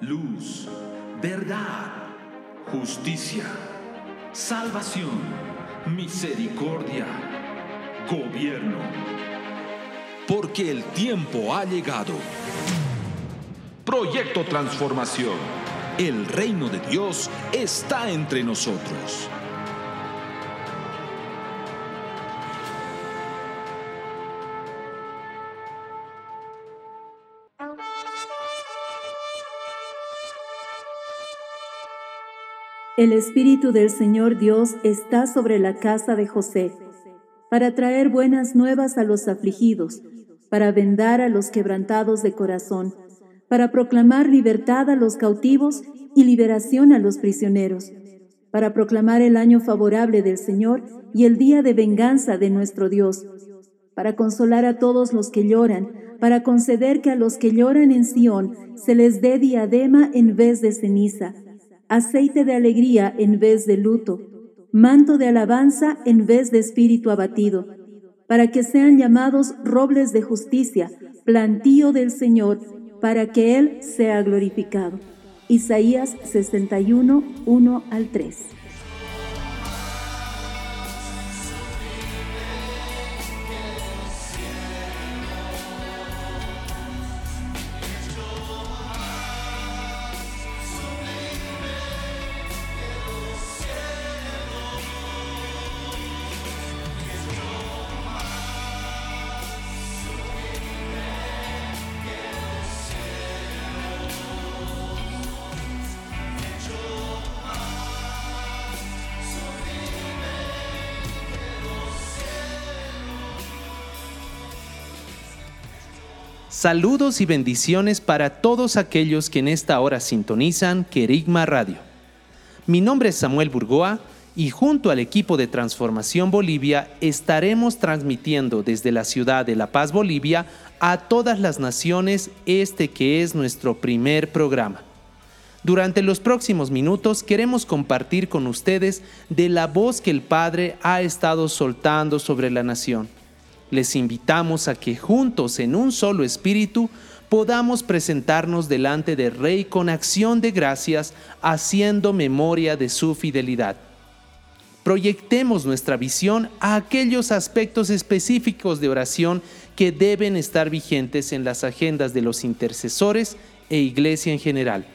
luz, verdad, justicia, salvación, misericordia, gobierno. Porque el tiempo ha llegado. Proyecto Transformación. El reino de Dios está entre nosotros. El Espíritu del Señor Dios está sobre la casa de José, para traer buenas nuevas a los afligidos, para vendar a los quebrantados de corazón, para proclamar libertad a los cautivos y liberación a los prisioneros, para proclamar el año favorable del Señor y el día de venganza de nuestro Dios, para consolar a todos los que lloran, para conceder que a los que lloran en Sión se les dé diadema en vez de ceniza aceite de alegría en vez de luto, manto de alabanza en vez de espíritu abatido, para que sean llamados robles de justicia, plantío del Señor, para que Él sea glorificado. Isaías 61, 1 al 3. Saludos y bendiciones para todos aquellos que en esta hora sintonizan Querigma Radio. Mi nombre es Samuel Burgoa y junto al equipo de Transformación Bolivia estaremos transmitiendo desde la ciudad de La Paz, Bolivia, a todas las naciones este que es nuestro primer programa. Durante los próximos minutos queremos compartir con ustedes de la voz que el Padre ha estado soltando sobre la nación les invitamos a que juntos en un solo espíritu podamos presentarnos delante del Rey con acción de gracias, haciendo memoria de su fidelidad. Proyectemos nuestra visión a aquellos aspectos específicos de oración que deben estar vigentes en las agendas de los intercesores e iglesia en general.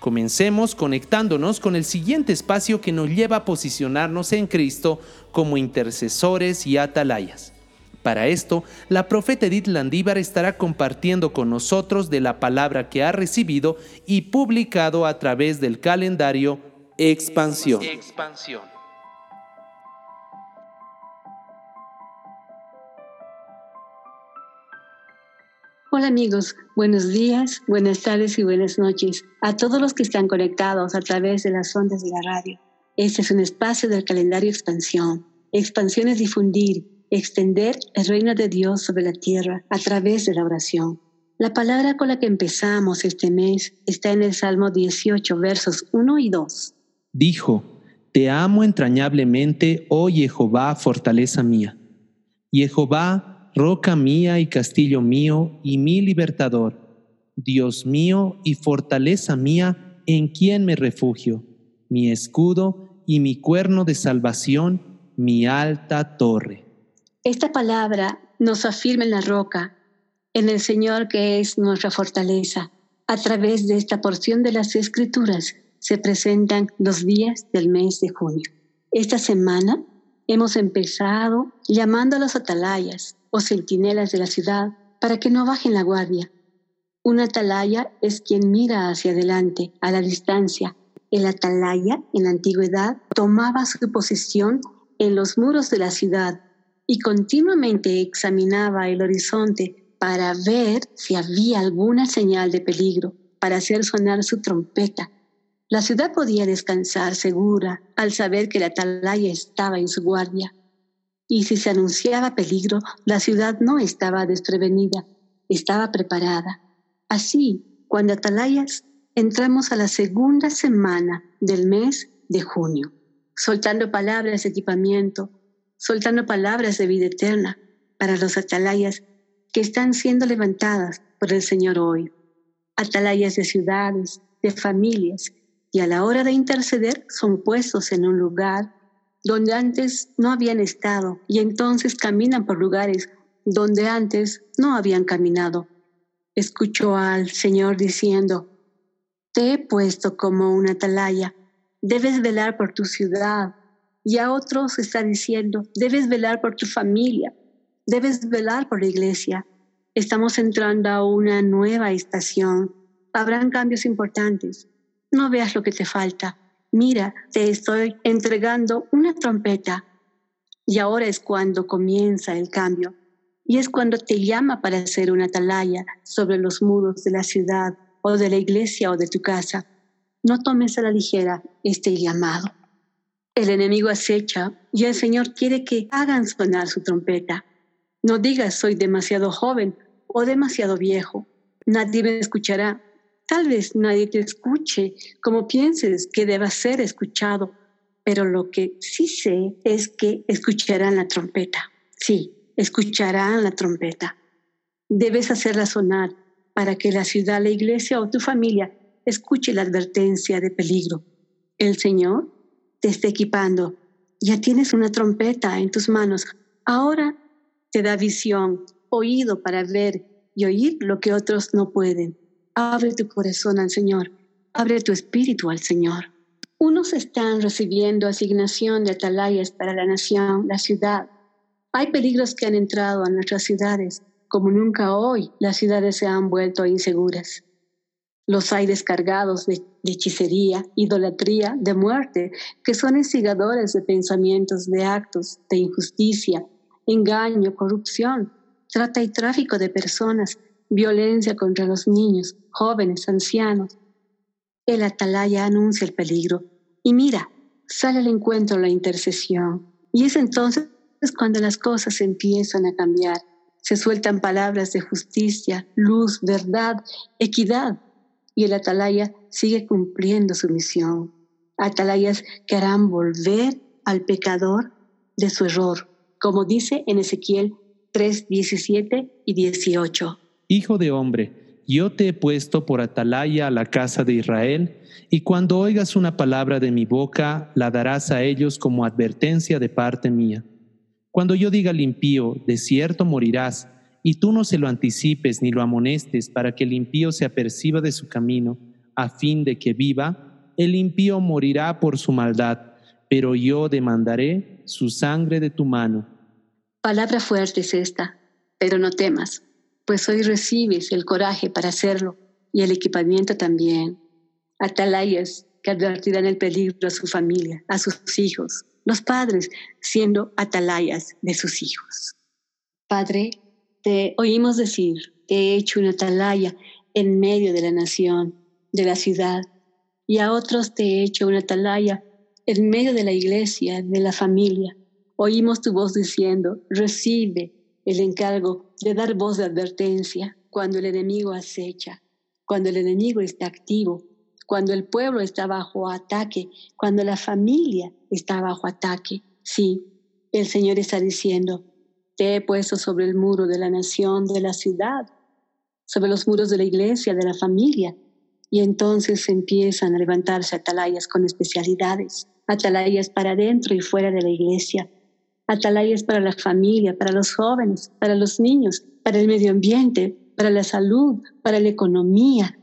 Comencemos conectándonos con el siguiente espacio que nos lleva a posicionarnos en Cristo como intercesores y atalayas. Para esto, la profeta Edith Landívar estará compartiendo con nosotros de la palabra que ha recibido y publicado a través del calendario Expansión. Expansión. Hola amigos, buenos días, buenas tardes y buenas noches a todos los que están conectados a través de las ondas de la radio. Este es un espacio del calendario Expansión. Expansión es difundir extender el reino de Dios sobre la tierra a través de la oración. La palabra con la que empezamos este mes está en el Salmo 18, versos 1 y 2. Dijo, Te amo entrañablemente, oh Jehová, fortaleza mía. Jehová, roca mía y castillo mío y mi libertador. Dios mío y fortaleza mía, en quien me refugio, mi escudo y mi cuerno de salvación, mi alta torre. Esta palabra nos afirma en la roca, en el Señor que es nuestra fortaleza. A través de esta porción de las Escrituras se presentan los días del mes de junio. Esta semana hemos empezado llamando a los atalayas o centinelas de la ciudad para que no bajen la guardia. Un atalaya es quien mira hacia adelante, a la distancia. El atalaya, en la antigüedad, tomaba su posición en los muros de la ciudad y continuamente examinaba el horizonte para ver si había alguna señal de peligro, para hacer sonar su trompeta. La ciudad podía descansar segura al saber que la atalaya estaba en su guardia. Y si se anunciaba peligro, la ciudad no estaba desprevenida, estaba preparada. Así, cuando atalayas, entramos a la segunda semana del mes de junio, soltando palabras de equipamiento, soltando palabras de vida eterna para los atalayas que están siendo levantadas por el Señor hoy. atalayas de ciudades, de familias, y a la hora de interceder son puestos en un lugar donde antes no habían estado y entonces caminan por lugares donde antes no habían caminado. Escuchó al Señor diciendo, Te he puesto como una atalaya, debes velar por tu ciudad. Y a otros está diciendo, debes velar por tu familia, debes velar por la iglesia. Estamos entrando a una nueva estación. Habrán cambios importantes. No veas lo que te falta. Mira, te estoy entregando una trompeta. Y ahora es cuando comienza el cambio. Y es cuando te llama para hacer una atalaya sobre los muros de la ciudad o de la iglesia o de tu casa. No tomes a la ligera este llamado. El enemigo acecha y el Señor quiere que hagan sonar su trompeta. No digas soy demasiado joven o demasiado viejo. Nadie me escuchará. Tal vez nadie te escuche como pienses que deba ser escuchado, pero lo que sí sé es que escucharán la trompeta. Sí, escucharán la trompeta. Debes hacerla sonar para que la ciudad, la iglesia o tu familia escuche la advertencia de peligro. El Señor te está equipando. Ya tienes una trompeta en tus manos. Ahora te da visión, oído para ver y oír lo que otros no pueden. Abre tu corazón al Señor. Abre tu espíritu al Señor. Unos están recibiendo asignación de atalayas para la nación, la ciudad, hay peligros que han entrado a nuestras ciudades, como nunca hoy las ciudades se han vuelto inseguras. Los hay descargados de, hechicería, idolatría, de muerte, que son instigadores de pensamientos, de actos, de injusticia, engaño, corrupción, trata y tráfico de personas, violencia contra los niños, jóvenes, ancianos. El atalaya anuncia el peligro y mira, sale al encuentro la intercesión. Y es entonces es cuando las cosas empiezan a cambiar. Se sueltan palabras de justicia, luz, verdad, equidad, y el atalaya sigue cumpliendo su misión. Atalayas que harán volver al pecador de su error, como dice en Ezequiel 3, 17 y 18. Hijo de hombre, yo te he puesto por atalaya a la casa de Israel, y cuando oigas una palabra de mi boca, la darás a ellos como advertencia de parte mía. Cuando yo diga al impío, de cierto morirás, y tú no se lo anticipes ni lo amonestes para que el impío se aperciba de su camino, a fin de que viva, el impío morirá por su maldad, pero yo demandaré su sangre de tu mano. Palabra fuerte es esta, pero no temas, pues hoy recibes el coraje para hacerlo y el equipamiento también. Atalayas que advertirán el peligro a su familia, a sus hijos, los padres siendo atalayas de sus hijos. Padre, oímos decir, te he hecho una atalaya en medio de la nación, de la ciudad, y a otros te he hecho una atalaya en medio de la iglesia, de la familia. Oímos tu voz diciendo, recibe el encargo de dar voz de advertencia cuando el enemigo acecha, cuando el enemigo está activo, cuando el pueblo está bajo ataque, cuando la familia está bajo ataque. Sí, el Señor está diciendo, te he puesto sobre el muro de la nación, de la ciudad, sobre los muros de la iglesia, de la familia. Y entonces empiezan a levantarse atalayas con especialidades, atalayas para dentro y fuera de la iglesia, atalayas para la familia, para los jóvenes, para los niños, para el medio ambiente, para la salud, para la economía.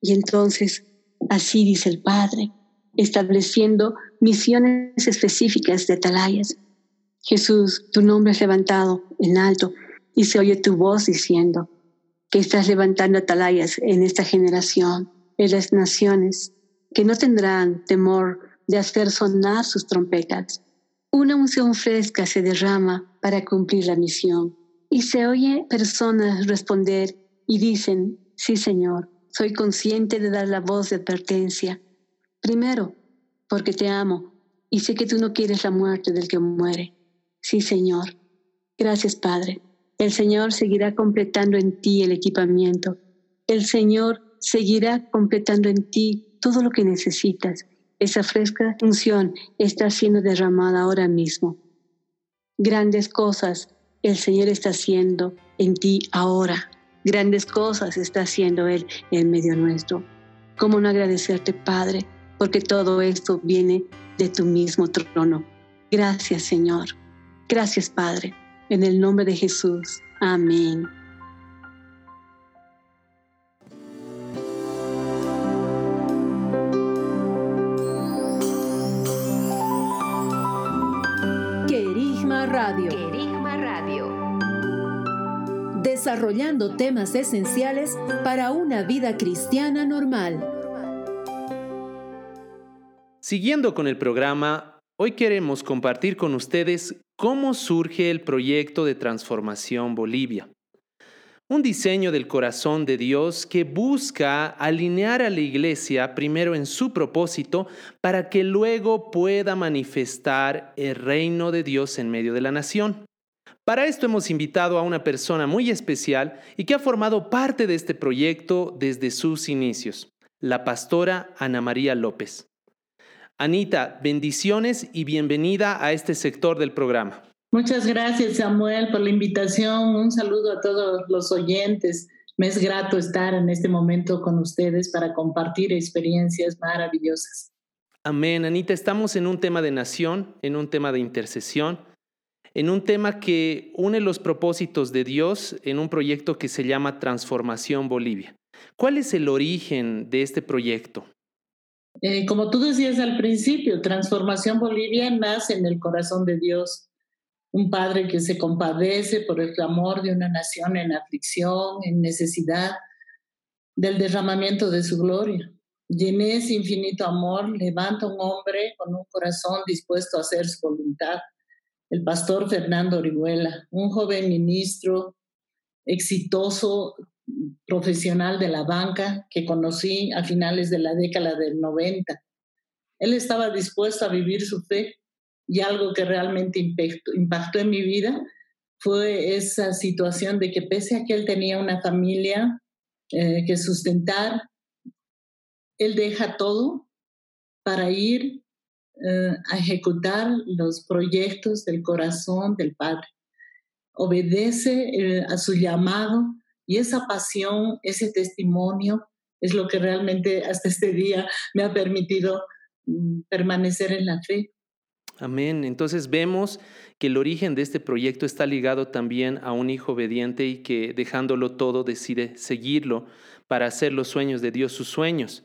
Y entonces Así dice el Padre, estableciendo misiones específicas de atalayas. Jesús, tu nombre es levantado en alto y se oye tu voz diciendo que estás levantando atalayas en esta generación, en las naciones, que no tendrán temor de hacer sonar sus trompetas. Una unción fresca se derrama para cumplir la misión y se oye personas responder y dicen, sí Señor, soy consciente de dar la voz de advertencia. Primero, porque te amo y sé que tú no quieres la muerte del que muere. Sí, Señor. Gracias, Padre. El Señor seguirá completando en ti el equipamiento. El Señor seguirá completando en ti todo lo que necesitas. Esa fresca unción está siendo derramada ahora mismo. Grandes cosas el Señor está haciendo en ti ahora. Grandes cosas está haciendo Él en medio nuestro. ¿Cómo no agradecerte, Padre? Porque todo esto viene de tu mismo trono. Gracias, Señor. Gracias, Padre. En el nombre de Jesús. Amén. Querigma Radio. Querigma Radio. Desarrollando temas esenciales para una vida cristiana normal. Siguiendo con el programa, hoy queremos compartir con ustedes cómo surge el proyecto de transformación Bolivia. Un diseño del corazón de Dios que busca alinear a la iglesia primero en su propósito para que luego pueda manifestar el reino de Dios en medio de la nación. Para esto hemos invitado a una persona muy especial y que ha formado parte de este proyecto desde sus inicios, la pastora Ana María López. Anita, bendiciones y bienvenida a este sector del programa. Muchas gracias, Samuel, por la invitación. Un saludo a todos los oyentes. Me es grato estar en este momento con ustedes para compartir experiencias maravillosas. Amén, Anita. Estamos en un tema de nación, en un tema de intercesión, en un tema que une los propósitos de Dios en un proyecto que se llama Transformación Bolivia. ¿Cuál es el origen de este proyecto? Eh, como tú decías al principio, Transformación Bolivia nace en el corazón de Dios. Un padre que se compadece por el clamor de una nación en aflicción, en necesidad del derramamiento de su gloria. Y en ese infinito amor levanta un hombre con un corazón dispuesto a hacer su voluntad. El pastor Fernando Orihuela, un joven ministro exitoso profesional de la banca que conocí a finales de la década del 90. Él estaba dispuesto a vivir su fe y algo que realmente impactó, en mi vida fue esa situación de que pese a que él tenía una familia eh, que sustentar, él deja todo para ir eh, a ejecutar los proyectos del corazón del Padre. Obedece eh, a su llamado y esa pasión, ese testimonio es lo que realmente hasta este día me ha permitido mm, permanecer en la fe. Amén. Entonces vemos que el origen de este proyecto está ligado también a un hijo obediente y que dejándolo todo decide seguirlo para hacer los sueños de Dios sus sueños.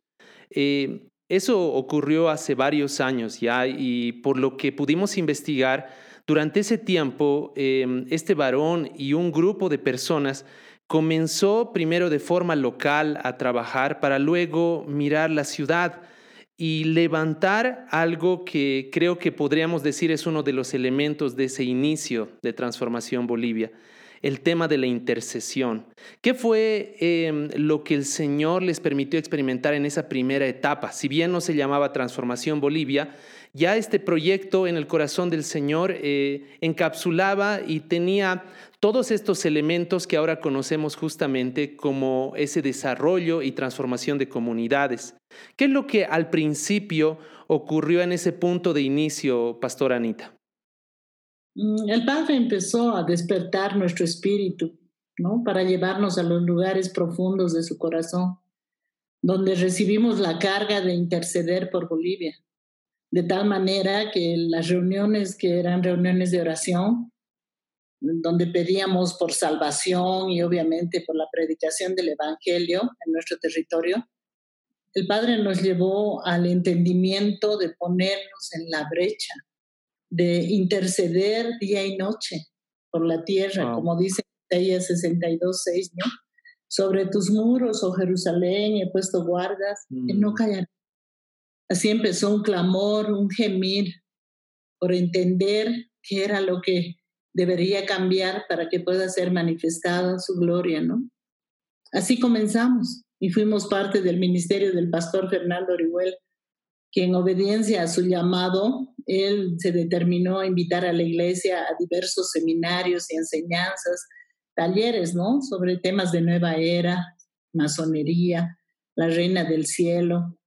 Eh, eso ocurrió hace varios años ya y por lo que pudimos investigar, durante ese tiempo eh, este varón y un grupo de personas Comenzó primero de forma local a trabajar para luego mirar la ciudad y levantar algo que creo que podríamos decir es uno de los elementos de ese inicio de Transformación Bolivia, el tema de la intercesión. ¿Qué fue em, lo que el Señor les permitió experimentar en esa primera etapa? Si bien no se llamaba Transformación Bolivia, ya este proyecto en el corazón del Señor eh, encapsulaba y tenía todos estos elementos que ahora conocemos justamente como ese desarrollo y transformación de comunidades. ¿Qué es lo que al principio ocurrió en ese punto de inicio, Pastor Anita? Mm, el Padre empezó a despertar nuestro espíritu, ¿no? Para llevarnos a los lugares profundos de su corazón, donde recibimos la carga de interceder por Bolivia de tal manera que las reuniones que eran reuniones de oración, donde pedíamos por salvación y obviamente por la predicación del Evangelio en nuestro territorio, el Padre nos llevó al entendimiento de ponernos en la brecha, de interceder día y noche por la tierra, como dice Isaías 62, 6, ¿no? Sobre tus muros, oh Jerusalén, he puesto guardas, que no mm. callarán Así empezó un clamor, un gemir por entender qué era lo que debería cambiar para que pueda ser manifestada su gloria, ¿no? Así comenzamos y fuimos parte del ministerio del pastor Fernando Orihuel, que en obediencia a su llamado, él se determinó a invitar a la iglesia a diversos seminarios y enseñanzas, talleres, ¿no? Sobre temas de nueva era, masonería, la reina del cielo,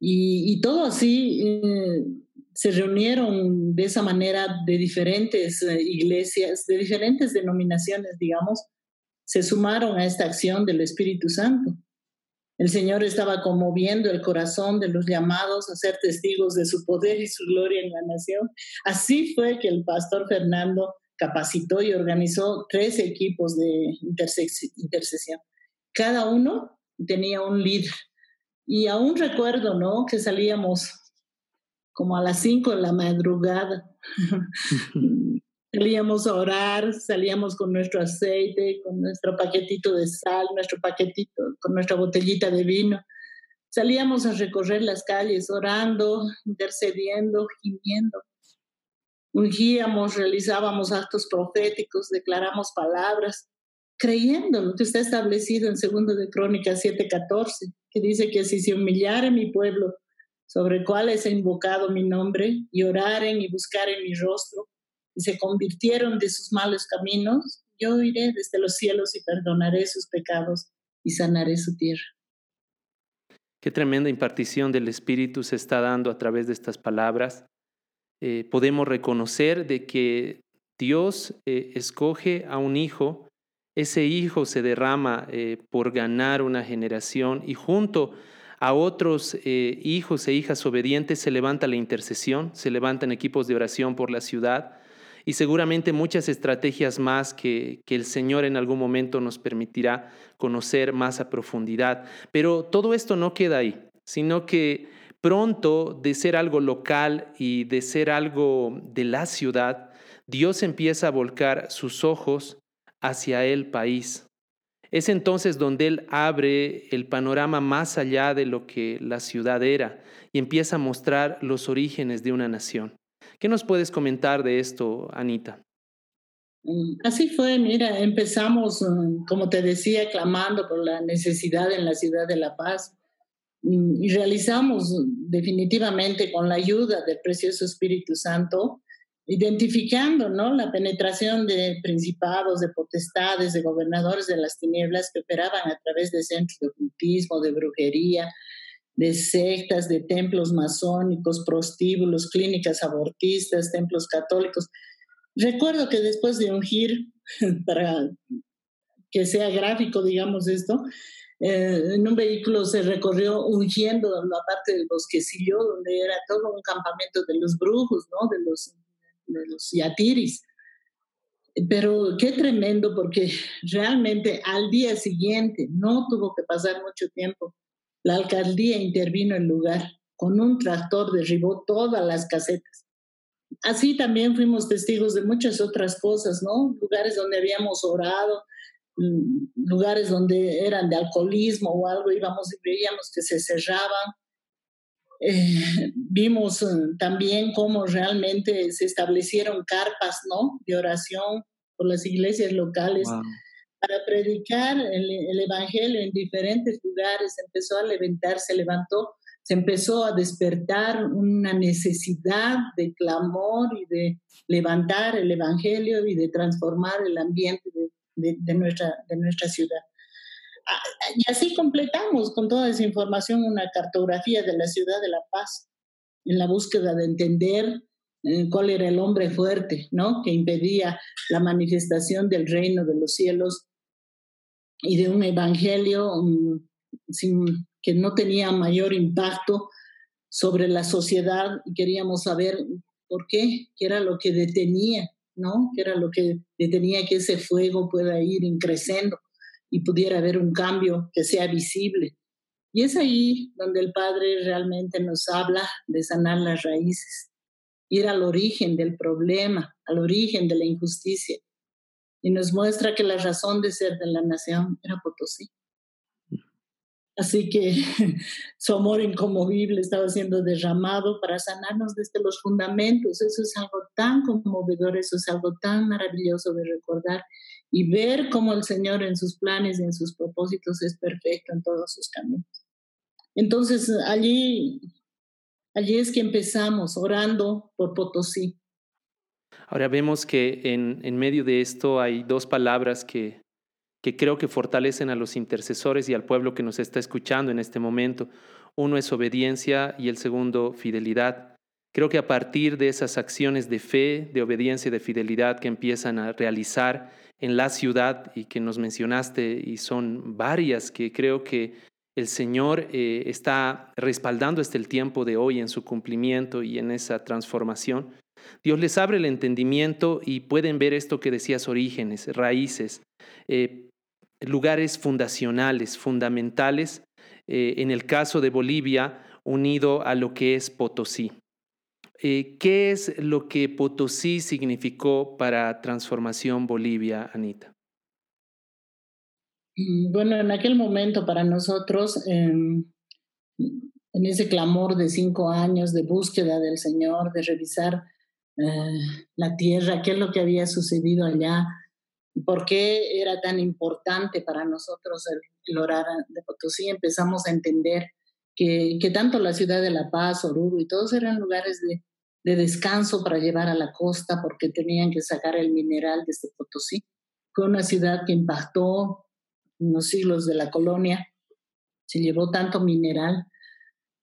y, todo así eh, se reunieron de esa manera de diferentes eh, iglesias, de diferentes denominaciones, digamos, se sumaron a esta acción del Espíritu Santo. El Señor estaba conmoviendo el corazón de los llamados a ser testigos de su poder y su gloria en la nación. Así fue que el pastor Fernando capacitó y organizó tres equipos de intercesión. Cada uno tenía un líder. Y aún recuerdo, ¿no? Que salíamos como a las cinco de la madrugada Salíamos a orar, salíamos con nuestro aceite, con nuestro paquetito de sal, nuestro paquetito, con nuestra botellita de vino. Salíamos a recorrer las calles orando, intercediendo, gimiendo. Ungíamos, realizábamos actos proféticos, declaramos palabras, creyendo lo que está establecido en segundo de Crónicas 7:14, que dice que si se humillare mi pueblo, sobre cuales he invocado mi nombre, y oraren y buscaren mi rostro, y se convirtieron de sus malos caminos, yo iré desde los cielos y perdonaré sus pecados y sanaré su tierra. Qué tremenda impartición del Espíritu se está dando a través de estas palabras. Eh, podemos reconocer de que Dios eh, escoge a un hijo, ese hijo se derrama eh, por ganar una generación y junto a otros hijos e hijas obedientes se levanta la intercesión, se levantan equipos de oración por la ciudad, y seguramente muchas estrategias más que, que el Señor en algún momento nos permitirá conocer más a profundidad. Pero todo esto no queda ahí, sino que pronto de ser algo local y de ser algo de la ciudad, Dios empieza a volcar sus ojos hacia el país. Es entonces donde Él abre el panorama más allá de lo que la ciudad era y empieza a mostrar los orígenes de una nación. ¿Qué nos puedes comentar de esto, Anita? Mm, así fue, mira, empezamos, mm, como te decía, clamando por la necesidad en la ciudad de La Paz mm, y realizamos definitivamente con la ayuda del precioso Espíritu Santo, identificando ¿no? la penetración de principados, de potestades, de gobernadores de las tinieblas que operaban a través de centros de ocultismo, de brujería, de sectas, de templos masónicos, prostíbulos, clínicas abortistas, templos católicos. Recuerdo que después de ungir, para que sea gráfico, digamos esto, eh, en un vehículo se recorrió ungiendo la parte del bosquecillo, donde era todo un campamento de los brujos, ¿no? de, los, de los yatiris. Pero qué tremendo, porque realmente al día siguiente, no tuvo que pasar mucho tiempo, la alcaldía intervino en lugar, con un tractor derribó todas las casetas. Así también fuimos testigos de muchas otras cosas, ¿no? Lugares donde habíamos orado, mm, lugares donde eran de alcoholismo o algo, íbamos y veíamos que se cerraban. Eh, vimos eh, también cómo realmente se establecieron carpas, ¿no? De oración por las iglesias locales para predicar el, Evangelio en diferentes lugares, empezó a levantar, se levantó, se empezó a despertar una necesidad de clamor y de levantar el Evangelio y de transformar el ambiente de, nuestra, de nuestra ciudad. Y así completamos con toda esa información una cartografía de la ciudad de La Paz, en la búsqueda de entender eh, cuál era el hombre fuerte, ¿no? Que impedía la manifestación del reino de los cielos y de un evangelio mm, sin, que no tenía mayor impacto sobre la sociedad queríamos saber por qué, qué era lo que detenía, ¿no? ¿Qué era lo que detenía que ese fuego pueda ir creciendo y pudiera haber un cambio que sea visible. Y es ahí donde el Padre realmente nos habla de sanar las raíces, ir al origen del problema, al origen de la injusticia y nos muestra que la razón de ser de la nación era Potosí. Así que su amor incomovible estaba siendo derramado para sanarnos desde los fundamentos. Eso es algo tan conmovedor, eso es algo tan maravilloso de recordar y ver cómo el Señor en sus planes y en sus propósitos es perfecto en todos sus caminos. Entonces allí, allí es que empezamos orando por Potosí, Ahora vemos que en, medio de esto hay dos palabras que, que creo que fortalecen a los intercesores y al pueblo que nos está escuchando en este momento. Uno es obediencia y el segundo fidelidad, Creo que a partir de esas acciones de fe, de obediencia y de fidelidad que empiezan a realizar en la ciudad y que nos mencionaste, y son varias que creo que el Señor eh, está respaldando hasta el tiempo de hoy en su cumplimiento y en esa transformación. Dios les abre el entendimiento y pueden ver esto que decías, orígenes, raíces, eh, lugares fundacionales, fundamentales, eh, en el caso de Bolivia, unido a lo que es Potosí. ¿Qué es lo que Potosí significó para Transformación Bolivia, Anita? Mm, bueno, en aquel momento para nosotros, em, en ese clamor de cinco años de búsqueda del Señor, de revisar eh, la tierra, qué es lo que había sucedido allá, por qué era tan importante para nosotros el, orar de Potosí, empezamos a entender que, que, tanto la ciudad de La Paz, Oruro y todos eran lugares de, de descanso para llevar a la costa porque tenían que sacar el mineral desde Potosí. Fue una ciudad que impactó en los siglos de la colonia, se llevó tanto mineral,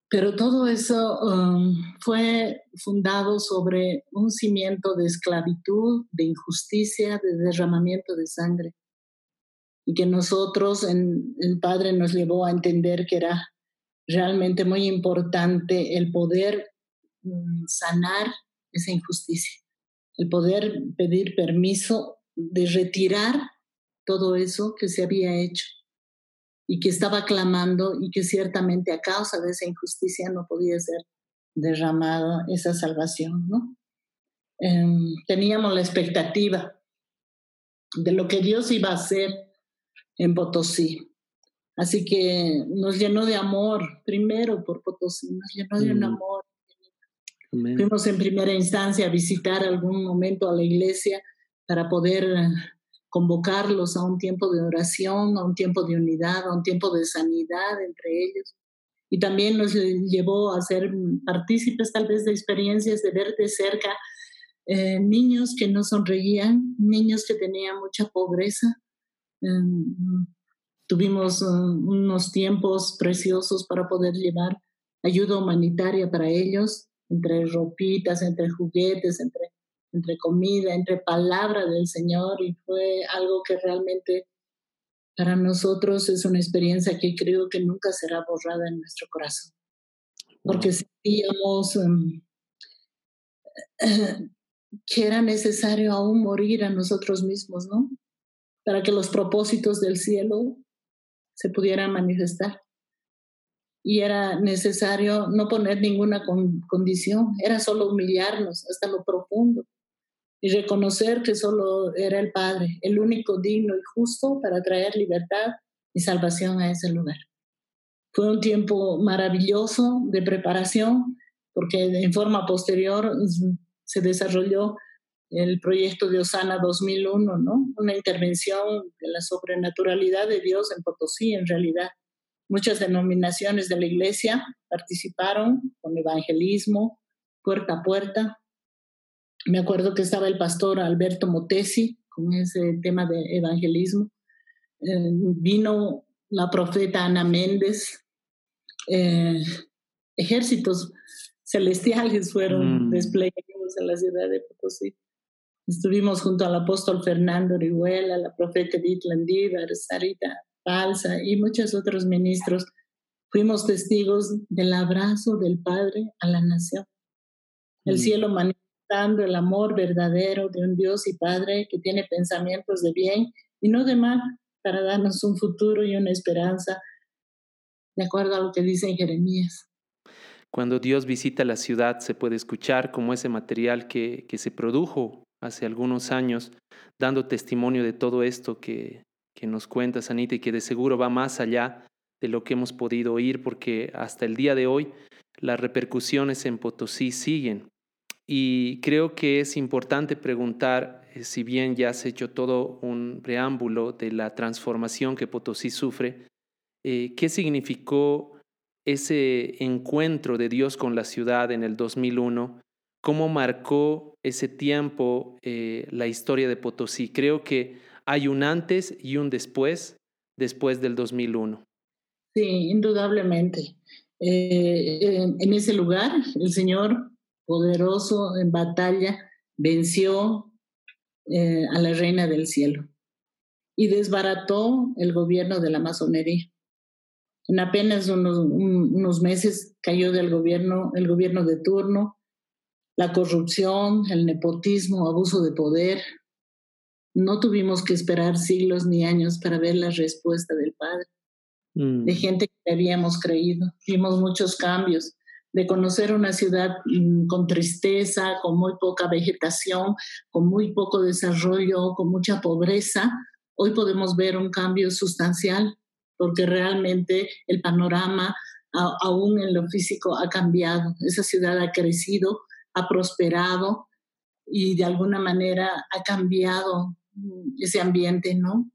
pero todo eso um, fue fundado sobre un cimiento de esclavitud, de injusticia, de derramamiento de sangre. Y que nosotros, en, el Padre nos llevó a entender que era realmente muy importante el poder sanar esa injusticia, el poder pedir permiso de retirar todo eso que se había hecho y que estaba clamando y que ciertamente a causa de esa injusticia no podía ser derramada esa salvación, ¿no? Em, teníamos la expectativa de lo que Dios iba a hacer en Potosí. Así que nos llenó de amor, primero por Potosí, nos llenó de un mm. Amor. Fuimos en primera instancia a visitar algún momento a la iglesia para poder convocarlos a un tiempo de oración, a un tiempo de unidad, a un tiempo de sanidad entre ellos. Y también nos llevó a ser partícipes tal vez de experiencias de ver de cerca eh, niños que no sonreían, niños que tenían mucha pobreza. Em, tuvimos um, unos tiempos preciosos para poder llevar ayuda humanitaria para ellos, entre ropitas, entre juguetes, entre entre comida, entre palabra del Señor y fue algo que realmente para nosotros es una experiencia que creo que nunca será borrada en nuestro corazón. Porque sentíamos em, que era necesario aún morir a nosotros mismos, ¿no? Para que los propósitos del cielo se pudieran manifestar. Y era necesario no poner ninguna condición, era solo humillarnos hasta lo profundo y reconocer que solo era el Padre, el único digno y justo para traer libertad y salvación a ese lugar. Fue un tiempo maravilloso de preparación, porque en forma posterior se desarrolló el proyecto de Osana 2001, ¿no? Una intervención de la sobrenaturalidad de Dios en Potosí, en realidad. Muchas denominaciones de la iglesia participaron con evangelismo, puerta a puerta, me acuerdo que estaba el pastor Alberto Motesi con ese tema de evangelismo. Eh, vino la profeta Ana Méndez. Eh, ejércitos celestiales fueron mm. desplegados en la ciudad de Potosí. Estuvimos junto al apóstol Fernando Orihuela, la profeta Edith Landívar, Sarita Palsa y muchos otros ministros. Fuimos testigos del abrazo del Padre a la nación. El mm. cielo manifestó el amor verdadero de un Dios y Padre que tiene pensamientos de bien y no de mal para darnos un futuro y una esperanza, de acuerdo a lo que dice en Jeremías. Cuando Dios visita la ciudad se puede escuchar como ese material que, que se produjo hace algunos años, dando testimonio de todo esto que, que nos cuenta Anita, y que de seguro va más allá de lo que hemos podido oír, porque hasta el día de hoy las repercusiones en Potosí siguen. Y creo que es importante preguntar, eh, si bien ya has hecho todo un preámbulo de la transformación que Potosí sufre, eh, ¿qué significó ese encuentro de Dios con la ciudad en el 2001? ¿Cómo marcó ese tiempo eh, la historia de Potosí? Creo que hay un antes y un después, después del 2001. Sí, indudablemente. en ese lugar, el Señor poderoso en batalla, venció eh, a la reina del cielo y desbarató el gobierno de la masonería. En apenas unos, unos meses cayó del gobierno el gobierno de turno, la corrupción, el nepotismo, abuso de poder. No tuvimos que esperar siglos ni años para ver la respuesta del Padre, de mm. gente que habíamos creído. Vimos muchos cambios, de conocer una ciudad mm, con tristeza, con muy poca vegetación, con muy poco desarrollo, con mucha pobreza, hoy podemos ver un cambio sustancial porque realmente el panorama aún en lo físico ha cambiado. Esa ciudad ha crecido, ha prosperado y de alguna manera ha cambiado ese ambiente, ¿no?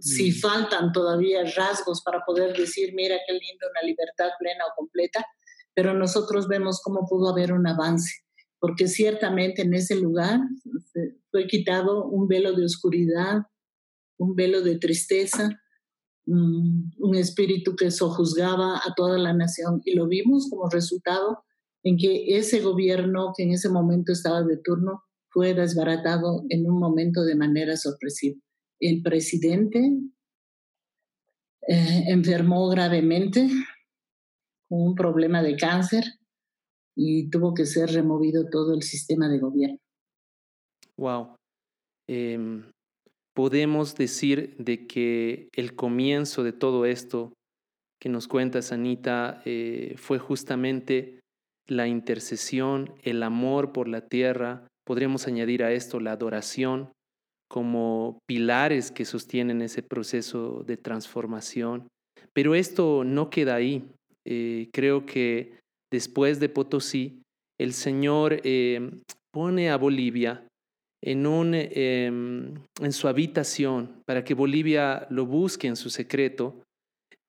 Si mm. faltan todavía rasgos para poder decir, mira qué lindo, una libertad plena o completa, pero nosotros vemos cómo pudo haber un avance, porque ciertamente en ese lugar fue quitado un velo de oscuridad, un velo de tristeza, un espíritu que sojuzgaba a toda la nación y lo vimos como resultado en que ese gobierno que en ese momento estaba de turno fue desbaratado en un momento de manera sorpresiva. El presidente eh, enfermó gravemente, un problema de cáncer y tuvo que ser removido todo el sistema de gobierno. Wow. Em, podemos decir de que el comienzo de todo esto que nos cuenta Sanita eh, fue justamente la intercesión, el amor por la tierra, podríamos añadir a esto la adoración como pilares que sostienen ese proceso de transformación. Pero esto no queda ahí. Eh, creo que después de Potosí, el Señor eh, pone a Bolivia en, un, em, en su habitación para que Bolivia lo busque en su secreto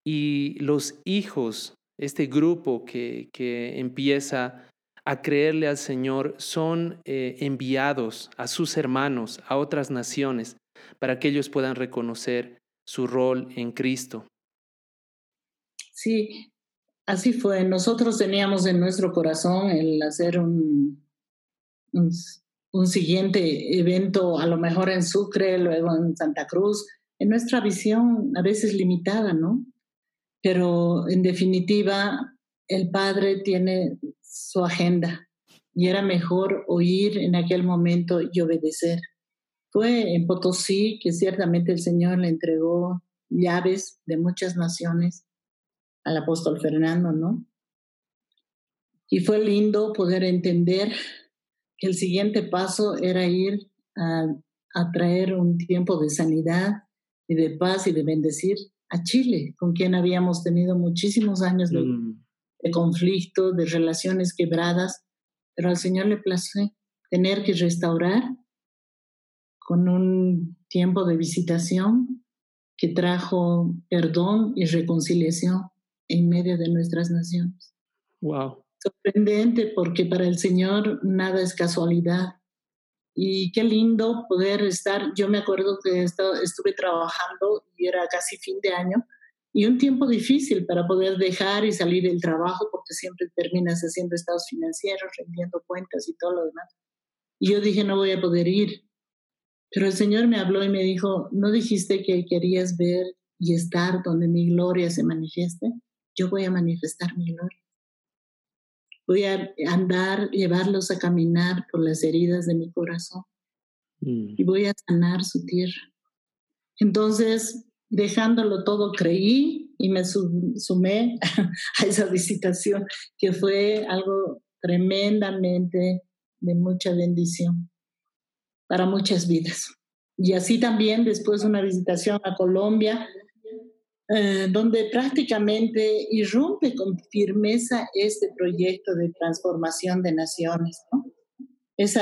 y los hijos, este grupo que, que empieza a creerle al Señor, son eh, enviados a sus hermanos, a otras naciones, para que ellos puedan reconocer su rol en Cristo. Sí, Así fue. Nosotros teníamos en nuestro corazón el hacer un, un, siguiente evento, a lo mejor en Sucre, luego en Santa Cruz, en nuestra visión a veces limitada, ¿no? Pero en definitiva, el Padre tiene su agenda y era mejor oír en aquel momento y obedecer. Fue en Potosí que ciertamente el Señor le entregó llaves de muchas naciones al apóstol Fernando, ¿no? Y fue lindo poder entender que el siguiente paso era ir a, traer un tiempo de sanidad y de paz y de bendecir a Chile, con quien habíamos tenido muchísimos años de, mm. De conflicto, de relaciones quebradas, pero al Señor le place tener que restaurar con un tiempo de visitación que trajo perdón y reconciliación en medio de nuestras naciones. Wow. Sorprendente porque para el Señor nada es casualidad. Y qué lindo poder estar. Yo me acuerdo que estuve trabajando y era casi fin de año y un tiempo difícil para poder dejar y salir del trabajo porque siempre terminas haciendo estados financieros, rendiendo cuentas y todo lo demás. Y yo dije, no voy a poder ir. Pero el Señor me habló y me dijo, ¿no dijiste que querías ver y estar donde mi gloria se manifieste? yo voy a manifestar mi gloria. Voy a andar, llevarlos a caminar por las heridas de mi corazón mm. y voy a sanar su tierra. Entonces, dejándolo todo, creí y me sumé a esa visitación, que fue algo tremendamente de mucha bendición para muchas vidas. Y así también después de una visitación a Colombia, eh, donde prácticamente irrumpe con firmeza este proyecto de transformación de naciones. Es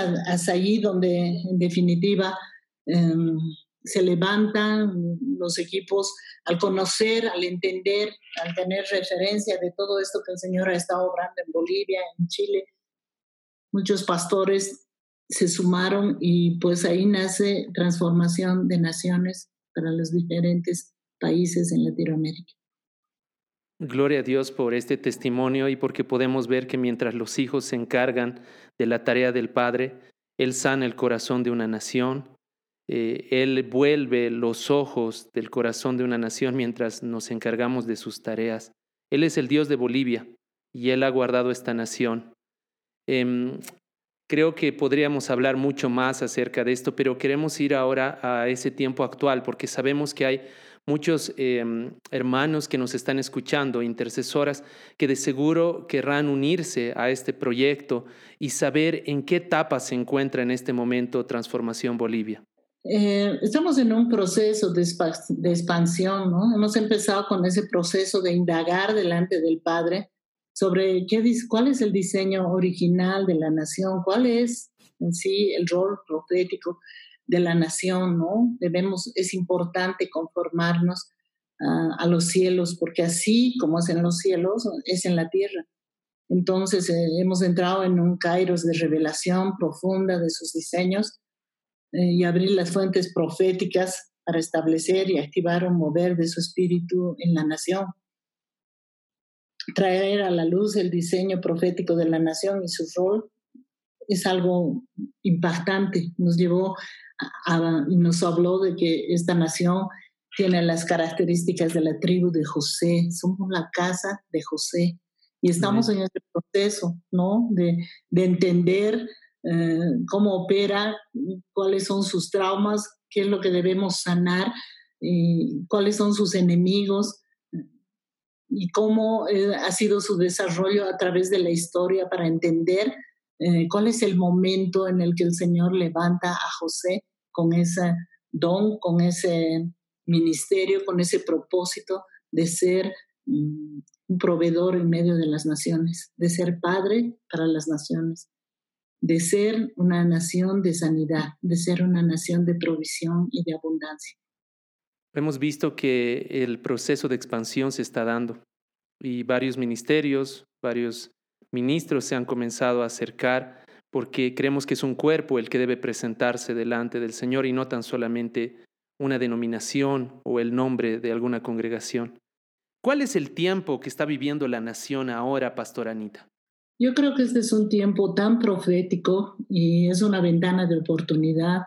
allí donde, en definitiva, em, se levantan los equipos al conocer, al entender, al tener referencia de todo esto que el Señor ha estado obrando en Bolivia, en Chile. Muchos pastores se sumaron y pues ahí nace transformación de naciones para los diferentes países en Latinoamérica. Gloria a Dios por este testimonio y porque podemos ver que mientras los hijos se encargan de la tarea del Padre, Él sana el corazón de una nación, eh, Él vuelve los ojos del corazón de una nación mientras nos encargamos de sus tareas. Él es el Dios de Bolivia y Él ha guardado esta nación. Em, creo que podríamos hablar mucho más acerca de esto, pero queremos ir ahora a ese tiempo actual porque sabemos que hay muchos em, hermanos que nos están escuchando, intercesoras, que de seguro querrán unirse a este proyecto y saber en qué etapa se encuentra en este momento Transformación Bolivia. Eh, estamos en un proceso de, expansión, ¿no? Hemos empezado con ese proceso de indagar delante del Padre sobre qué, cuál es el diseño original de la nación, cuál es en sí el rol profético de la nación, ¿no? Debemos, es importante conformarnos a los cielos, porque así como es en los cielos, es en la tierra. Entonces eh, hemos entrado en un kairos de revelación profunda de sus diseños eh, y abrir las fuentes proféticas para establecer y activar un mover de su espíritu en la nación. Traer a la luz el diseño profético de la nación y su rol es algo impactante. Nos llevó y nos habló de que esta nación tiene las características de la tribu de José, somos la casa de José y estamos en este proceso, ¿no? De, de entender eh, cómo opera, cuáles son sus traumas, qué es lo que debemos sanar, y cuáles son sus enemigos y cómo eh, ha sido su desarrollo a través de la historia para entender eh, cuál es el momento en el que el Señor levanta a José con ese don, con ese ministerio, con ese propósito de ser mm, un proveedor en medio de las naciones, de ser padre para las naciones, de ser una nación de sanidad, de ser una nación de provisión y de abundancia. Hemos visto que el proceso de expansión se está dando y varios ministerios, varios ministros se han comenzado a acercar porque creemos que es un cuerpo el que debe presentarse delante del Señor y no tan solamente una denominación o el nombre de alguna congregación. ¿Cuál es el tiempo que está viviendo la nación ahora, Pastor Anita? Yo creo que este es un tiempo tan profético y es una ventana de oportunidad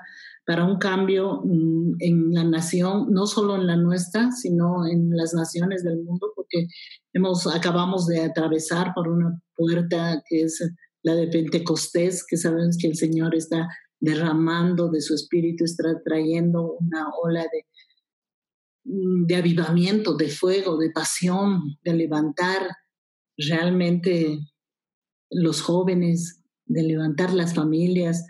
para un cambio mm, en la nación, no solo en la nuestra, sino en las naciones del mundo, porque hemos, acabamos de atravesar por una puerta que es la de Pentecostés, que sabemos que el Señor está derramando de su espíritu, está trayendo una ola de, mm, de avivamiento, de fuego, de pasión, de levantar realmente los jóvenes, de levantar las familias,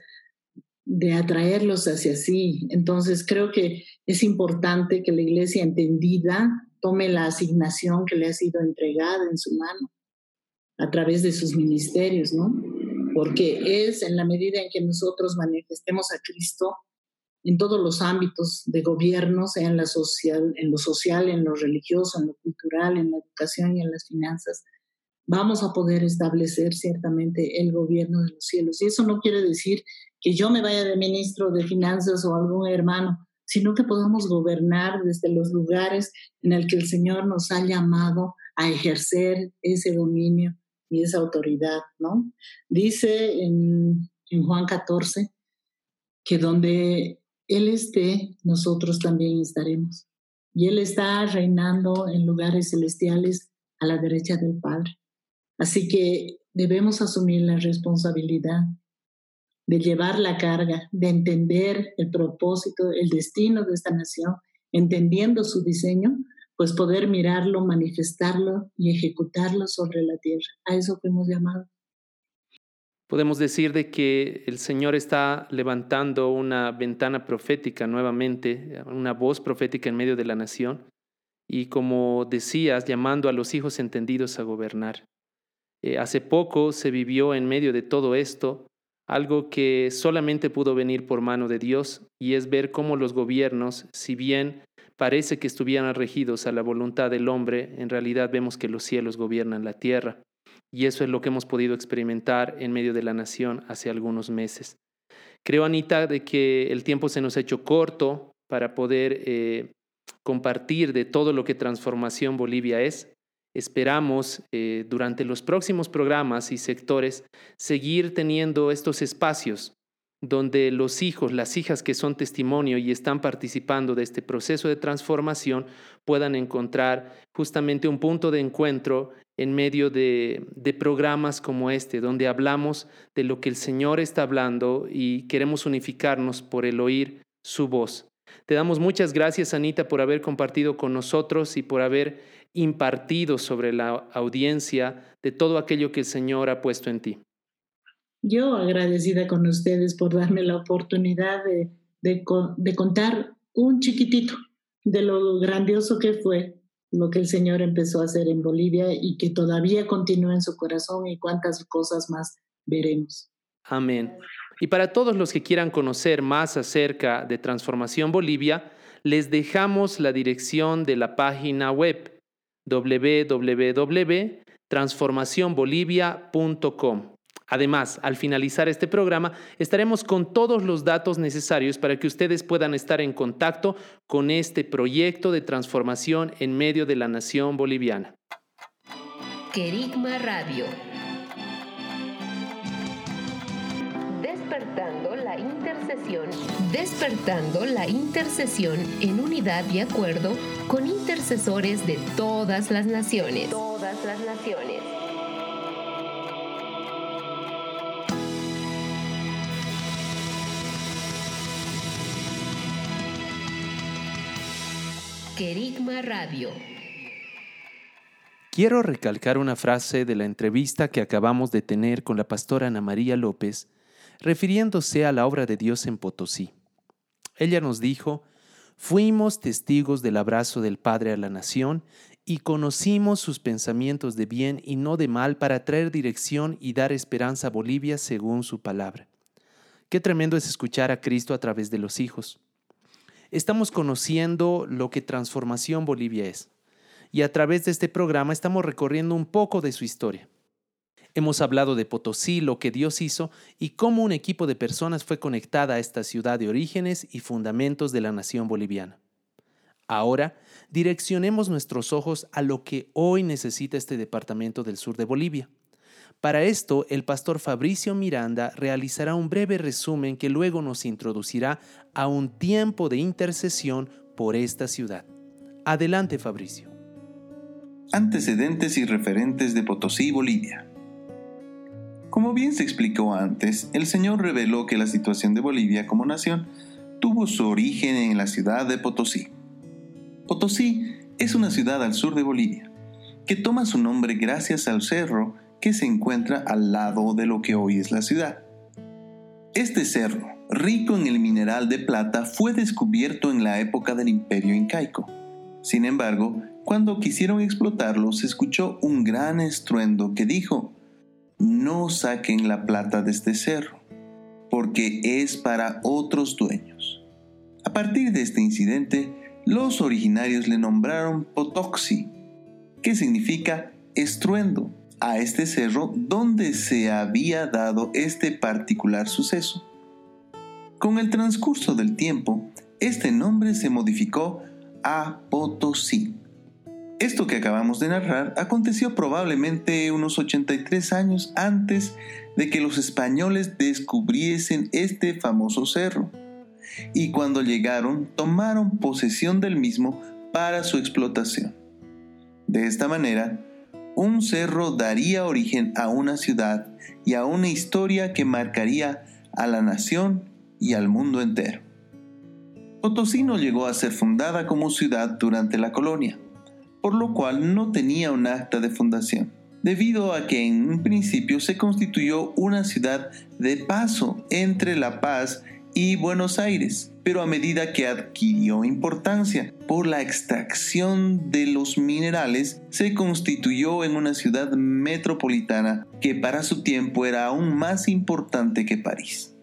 de atraerlos hacia sí. Entonces creo que es importante que la iglesia entendida tome la asignación que le ha sido entregada en su mano a través de sus ministerios, ¿no? Porque es en la medida en que nosotros manifestemos a Cristo en todos los ámbitos de gobierno, sea en, la en lo social, en lo religioso, en lo cultural, en la educación y en las finanzas, vamos a poder establecer ciertamente el gobierno de los cielos. Y eso no quiere decir que yo me vaya de ministro de finanzas o algún hermano, sino que podamos gobernar desde los lugares en el que el Señor nos ha llamado a ejercer ese dominio y esa autoridad, ¿no? Dice en, en Juan 14 que donde Él esté, nosotros también estaremos. Y Él está reinando en lugares celestiales a la derecha del Padre. Así que debemos asumir la responsabilidad de llevar la carga, de entender el propósito, el destino de esta nación, entendiendo su diseño, pues poder mirarlo, manifestarlo y ejecutarlo sobre la tierra. A eso hemos llamado. Podemos decir de que el Señor está levantando una ventana profética nuevamente, una voz profética en medio de la nación y como decías, llamando a los hijos entendidos a gobernar. Eh, hace poco se vivió en medio de todo esto algo que solamente pudo venir por mano de Dios y es ver cómo los gobiernos, si bien parece que estuvieran regidos a la voluntad del hombre, en realidad vemos que los cielos gobiernan la tierra. Y eso es lo que hemos podido experimentar en medio de la nación hace algunos meses. Creo, Anita, de que el tiempo se nos ha hecho corto para poder eh, compartir de todo lo que Transformación Bolivia es. Esperamos eh, durante los próximos programas y sectores seguir teniendo estos espacios donde los hijos, las hijas que son testimonio y están participando de este proceso de transformación puedan encontrar justamente un punto de encuentro en medio de, de, programas como este, donde hablamos de lo que el Señor está hablando y queremos unificarnos por el oír su voz. Te damos muchas gracias, Anita, por haber compartido con nosotros y por haber impartido sobre la audiencia de todo aquello que el Señor ha puesto en ti. Yo agradecida con ustedes por darme la oportunidad de, de, contar un chiquitito de lo grandioso que fue lo que el Señor empezó a hacer en Bolivia y que todavía continúa en su corazón y cuántas cosas más veremos. Amén. Y para todos los que quieran conocer más acerca de Transformación Bolivia, les dejamos la dirección de la página web www.transformacionbolivia.com. Además, al finalizar este programa, estaremos con todos los datos necesarios para que ustedes puedan estar en contacto con este proyecto de transformación en medio de la nación boliviana. Querigma Radio despertando la intercesión en unidad y acuerdo con intercesores de todas las naciones. Todas las naciones. Querigma Radio. Quiero recalcar una frase de la entrevista que acabamos de tener con la pastora Ana María López refiriéndose a la obra de Dios en Potosí. Ella nos dijo, fuimos testigos del abrazo del Padre a la nación y conocimos sus pensamientos de bien y no de mal para traer dirección y dar esperanza a Bolivia según su palabra. Qué tremendo es escuchar a Cristo a través de los hijos. Estamos conociendo lo que Transformación Bolivia es y a través de este programa estamos recorriendo un poco de su historia. Hemos hablado de Potosí, lo que Dios hizo y cómo un equipo de personas fue conectada a esta ciudad de orígenes y fundamentos de la nación boliviana. Ahora, direccionemos nuestros ojos a lo que hoy necesita este departamento del sur de Bolivia. Para esto, el pastor Fabricio Miranda realizará un breve resumen que luego nos introducirá a un tiempo de intercesión por esta ciudad. Adelante, Fabricio. Antecedentes y referentes de Potosí, Bolivia. Como bien se explicó antes, el Señor reveló que la situación de Bolivia como nación tuvo su origen en la ciudad de Potosí. Potosí es una ciudad al sur de Bolivia, que toma su nombre gracias al cerro que se encuentra al lado de lo que hoy es la ciudad. Este cerro, rico en el mineral de plata, fue descubierto en la época del imperio incaico. Sin embargo, cuando quisieron explotarlo, se escuchó un gran estruendo que dijo, no saquen la plata de este cerro, porque es para otros dueños. A partir de este incidente, los originarios le nombraron Potoxi, que significa estruendo, a este cerro donde se había dado este particular suceso. Con el transcurso del tiempo, este nombre se modificó a Potosí esto que acabamos de narrar aconteció probablemente unos 83 años antes de que los españoles descubriesen este famoso cerro. Y cuando llegaron, tomaron posesión del mismo para su explotación. De esta manera, un cerro daría origen a una ciudad y a una historia que marcaría a la nación y al mundo entero. Potosí no llegó a ser fundada como ciudad durante la colonia por lo cual no tenía un acta de fundación, debido a que en un principio se constituyó una ciudad de paso entre La Paz y Buenos Aires, pero a medida que adquirió importancia por la extracción de los minerales, se constituyó en una ciudad metropolitana que para su tiempo era aún más importante que París.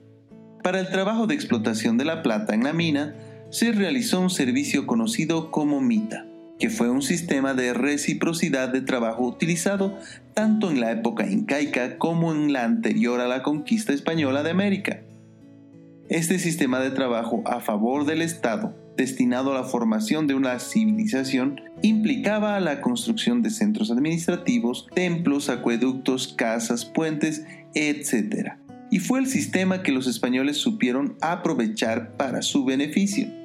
Para el trabajo de explotación de la plata en la mina, se realizó un servicio conocido como MITA, que fue un sistema de reciprocidad de trabajo utilizado tanto en la época incaica como en la anterior a la conquista española de América. Este sistema de trabajo a favor del Estado destinado a la formación de una civilización, implicaba la construcción de centros administrativos, templos, acueductos, casas, puentes, etc. Y fue el sistema que los españoles supieron aprovechar para su beneficio.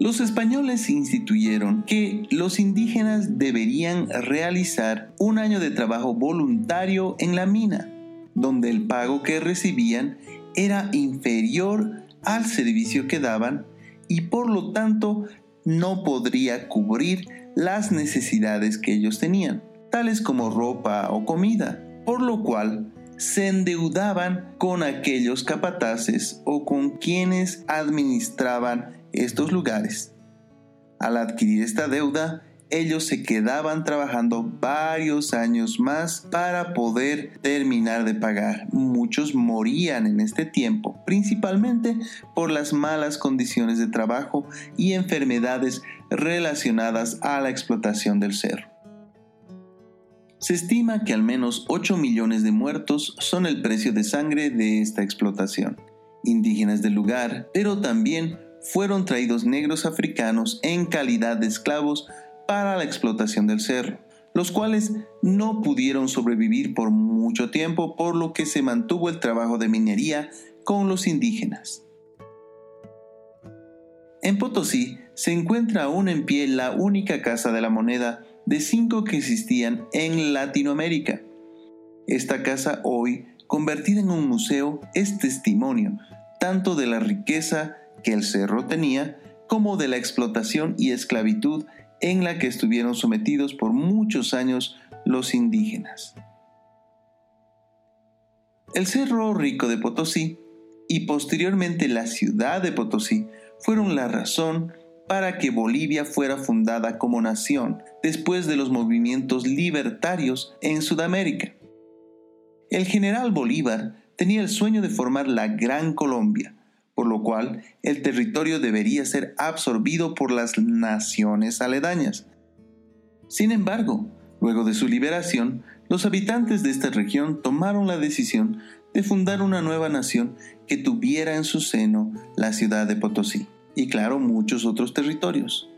Los españoles instituyeron que los indígenas deberían realizar un año de trabajo voluntario en la mina, donde el pago que recibían era inferior al servicio que daban y por lo tanto no podría cubrir las necesidades que ellos tenían, tales como ropa o comida, por lo cual se endeudaban con aquellos capataces o con quienes administraban estos lugares. Al adquirir esta deuda, ellos se quedaban trabajando varios años más para poder terminar de pagar. Muchos morían en este tiempo, principalmente por las malas condiciones de trabajo y enfermedades relacionadas a la explotación del cerro. Se estima que al menos 8 millones de muertos son el precio de sangre de esta explotación. Indígenas del lugar, pero también fueron traídos negros africanos en calidad de esclavos para la explotación del cerro, los cuales no pudieron sobrevivir por mucho tiempo, por lo que se mantuvo el trabajo de minería con los indígenas. En Potosí se encuentra aún en pie la única casa de la moneda de cinco que existían en Latinoamérica. Esta casa hoy, convertida en un museo, es testimonio tanto de la riqueza que el cerro tenía, como de la explotación y esclavitud en la que estuvieron sometidos por muchos años los indígenas. El Cerro Rico de Potosí y posteriormente la ciudad de Potosí fueron la razón para que Bolivia fuera fundada como nación después de los movimientos libertarios en Sudamérica. El general Bolívar tenía el sueño de formar la Gran Colombia, por lo cual el territorio debería ser absorbido por las naciones aledañas. Sin embargo, luego de su liberación, los habitantes de esta región tomaron la decisión de fundar una nueva nación que tuviera en su seno la ciudad de Potosí y claro muchos otros territorios.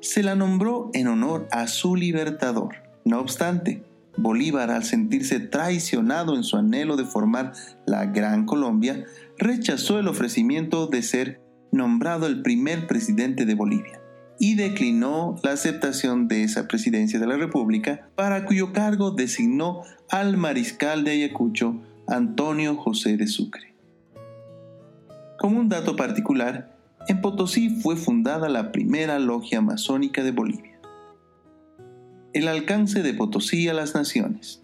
Se la nombró en honor a su libertador. No obstante, Bolívar, al sentirse traicionado en su anhelo de formar la Gran Colombia, rechazó el ofrecimiento de ser nombrado el primer presidente de Bolivia y declinó la aceptación de esa presidencia de la República, para cuyo cargo designó al mariscal de Ayacucho, Antonio José de Sucre. Como un dato particular, en Potosí fue fundada la primera logia masónica de Bolivia el alcance de Potosí a las naciones.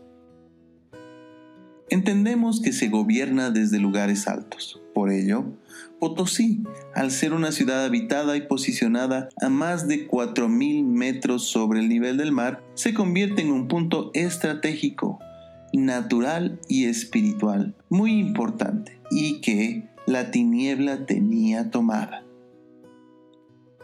Entendemos que se gobierna desde lugares altos. Por ello, Potosí, al ser una ciudad habitada y posicionada a más de 4.000 metros sobre el nivel del mar, se convierte en un punto estratégico, natural y espiritual muy importante y que la tiniebla tenía tomada.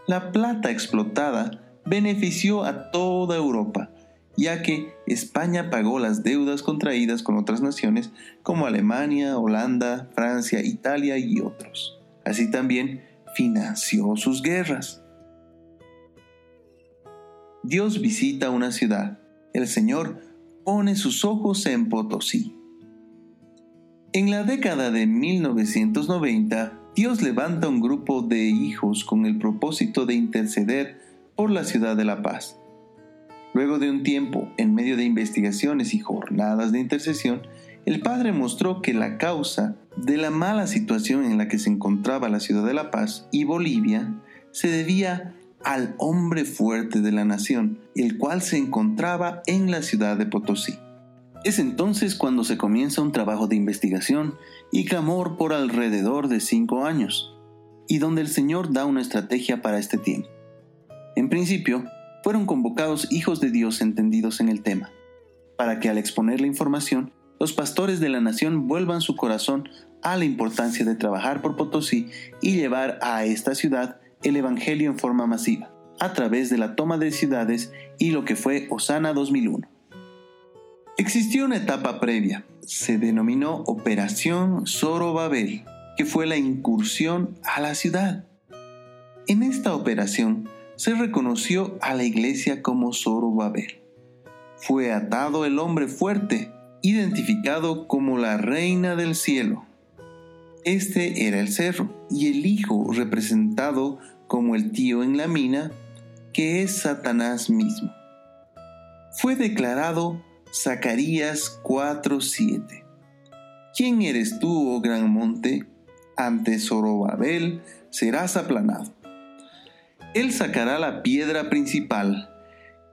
La plata explotada benefició a toda Europa, ya que España pagó las deudas contraídas con otras naciones como Alemania, Holanda, Francia, Italia y otros. Así también financió sus guerras. Dios visita una ciudad. El Señor pone sus ojos en Potosí. En la década de 1990, Dios levanta un grupo de hijos con el propósito de interceder por la ciudad de La Paz. Luego de un tiempo, en medio de investigaciones y jornadas de intercesión, el padre mostró que la causa de la mala situación en la que se encontraba la ciudad de La Paz y Bolivia se debía al hombre fuerte de la nación, el cual se encontraba en la ciudad de Potosí. Es entonces cuando se comienza un trabajo de investigación y clamor por alrededor de cinco años, y donde el Señor da una estrategia para este tiempo. En principio, fueron convocados hijos de Dios entendidos en el tema, para que al exponer la información, los pastores de la nación vuelvan su corazón a la importancia de trabajar por Potosí y llevar a esta ciudad el Evangelio en forma masiva, a través de la toma de ciudades y lo que fue Osana 2001. Existió una etapa previa, se denominó Operación Zorobabel, que fue la incursión a la ciudad. En esta operación se reconoció a la iglesia como Zorobabel. Fue atado el hombre fuerte, identificado como la reina del cielo. Este era el cerro y el hijo representado como el tío en la mina, que es Satanás mismo. Fue declarado Zacarías 4:7. ¿Quién eres tú, oh gran monte? Ante Zorobabel serás aplanado. Él sacará la piedra principal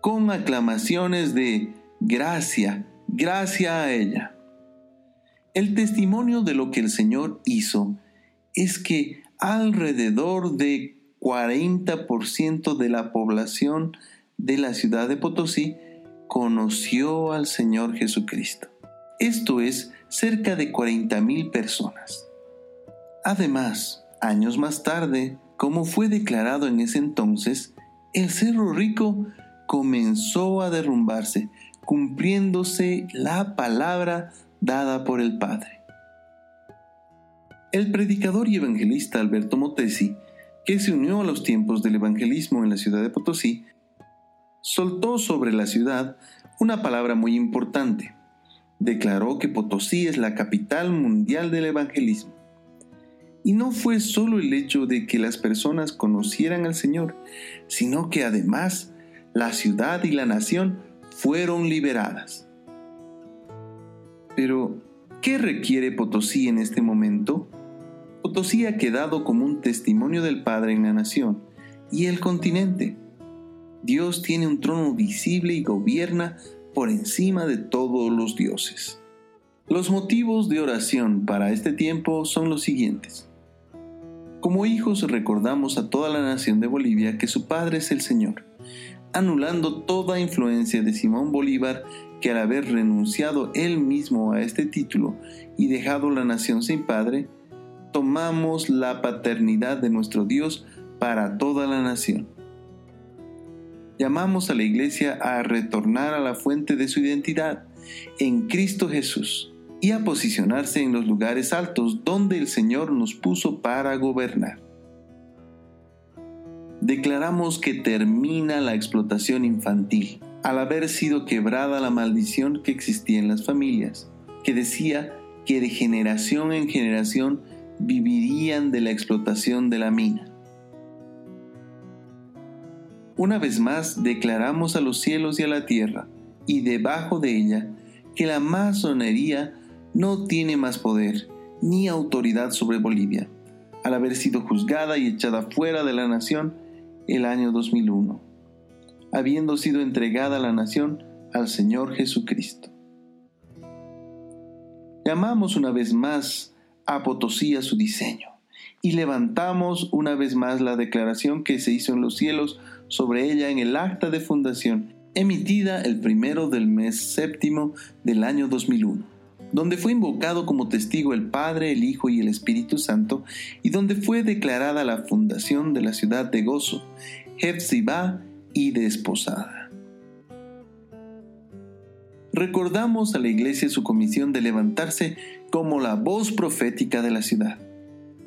con aclamaciones de gracia, gracia a ella. El testimonio de lo que el Señor hizo es que alrededor de 40% de la población de la ciudad de Potosí conoció al Señor Jesucristo. Esto es cerca de 40.000 personas. Además, años más tarde, como fue declarado en ese entonces, el Cerro Rico comenzó a derrumbarse, cumpliéndose la palabra dada por el Padre. El predicador y evangelista Alberto Motesi, que se unió a los tiempos del evangelismo en la ciudad de Potosí, soltó sobre la ciudad una palabra muy importante. Declaró que Potosí es la capital mundial del evangelismo. Y no fue solo el hecho de que las personas conocieran al Señor, sino que además la ciudad y la nación fueron liberadas. Pero, ¿qué requiere Potosí en este momento? Potosí ha quedado como un testimonio del Padre en la nación y el continente. Dios tiene un trono visible y gobierna por encima de todos los dioses. Los motivos de oración para este tiempo son los siguientes. Como hijos recordamos a toda la nación de Bolivia que su Padre es el Señor, anulando toda influencia de Simón Bolívar que al haber renunciado él mismo a este título y dejado la nación sin padre, tomamos la paternidad de nuestro Dios para toda la nación. Llamamos a la iglesia a retornar a la fuente de su identidad en Cristo Jesús y a posicionarse en los lugares altos donde el Señor nos puso para gobernar. Declaramos que termina la explotación infantil al haber sido quebrada la maldición que existía en las familias, que decía que de generación en generación vivirían de la explotación de la mina. Una vez más declaramos a los cielos y a la tierra, y debajo de ella, que la masonería no tiene más poder ni autoridad sobre Bolivia, al haber sido juzgada y echada fuera de la nación el año 2001, habiendo sido entregada la nación al Señor Jesucristo. Llamamos una vez más a Potosí a su diseño y levantamos una vez más la declaración que se hizo en los cielos sobre ella en el acta de fundación emitida el primero del mes séptimo del año 2001 donde fue invocado como testigo el Padre, el Hijo y el Espíritu Santo, y donde fue declarada la fundación de la ciudad de gozo, Hefzibah y desposada. Recordamos a la iglesia su comisión de levantarse como la voz profética de la ciudad,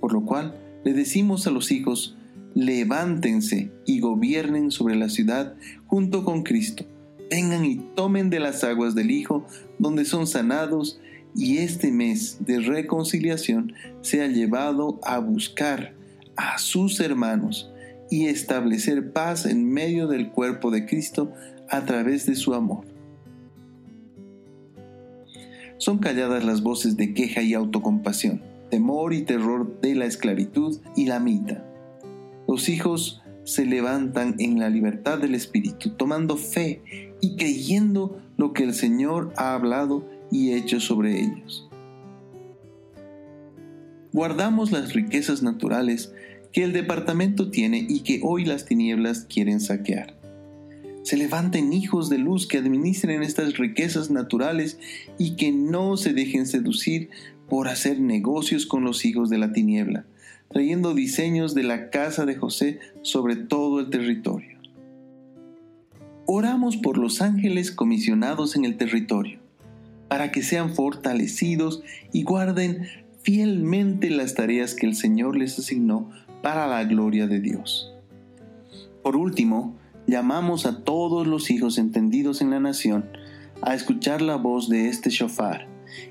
por lo cual le decimos a los hijos, levántense y gobiernen sobre la ciudad junto con Cristo. Vengan y tomen de las aguas del Hijo, donde son sanados y este mes de reconciliación se ha llevado a buscar a sus hermanos y establecer paz en medio del cuerpo de Cristo a través de su amor. Son calladas las voces de queja y autocompasión, temor y terror de la esclavitud y la mita. Los hijos se levantan en la libertad del Espíritu, tomando fe y creyendo lo que el Señor ha hablado y hechos sobre ellos. Guardamos las riquezas naturales que el departamento tiene y que hoy las tinieblas quieren saquear. Se levanten hijos de luz que administren estas riquezas naturales y que no se dejen seducir por hacer negocios con los hijos de la tiniebla, trayendo diseños de la casa de José sobre todo el territorio. Oramos por los ángeles comisionados en el territorio para que sean fortalecidos y guarden fielmente las tareas que el Señor les asignó para la gloria de Dios. Por último, llamamos a todos los hijos entendidos en la nación a escuchar la voz de este shofar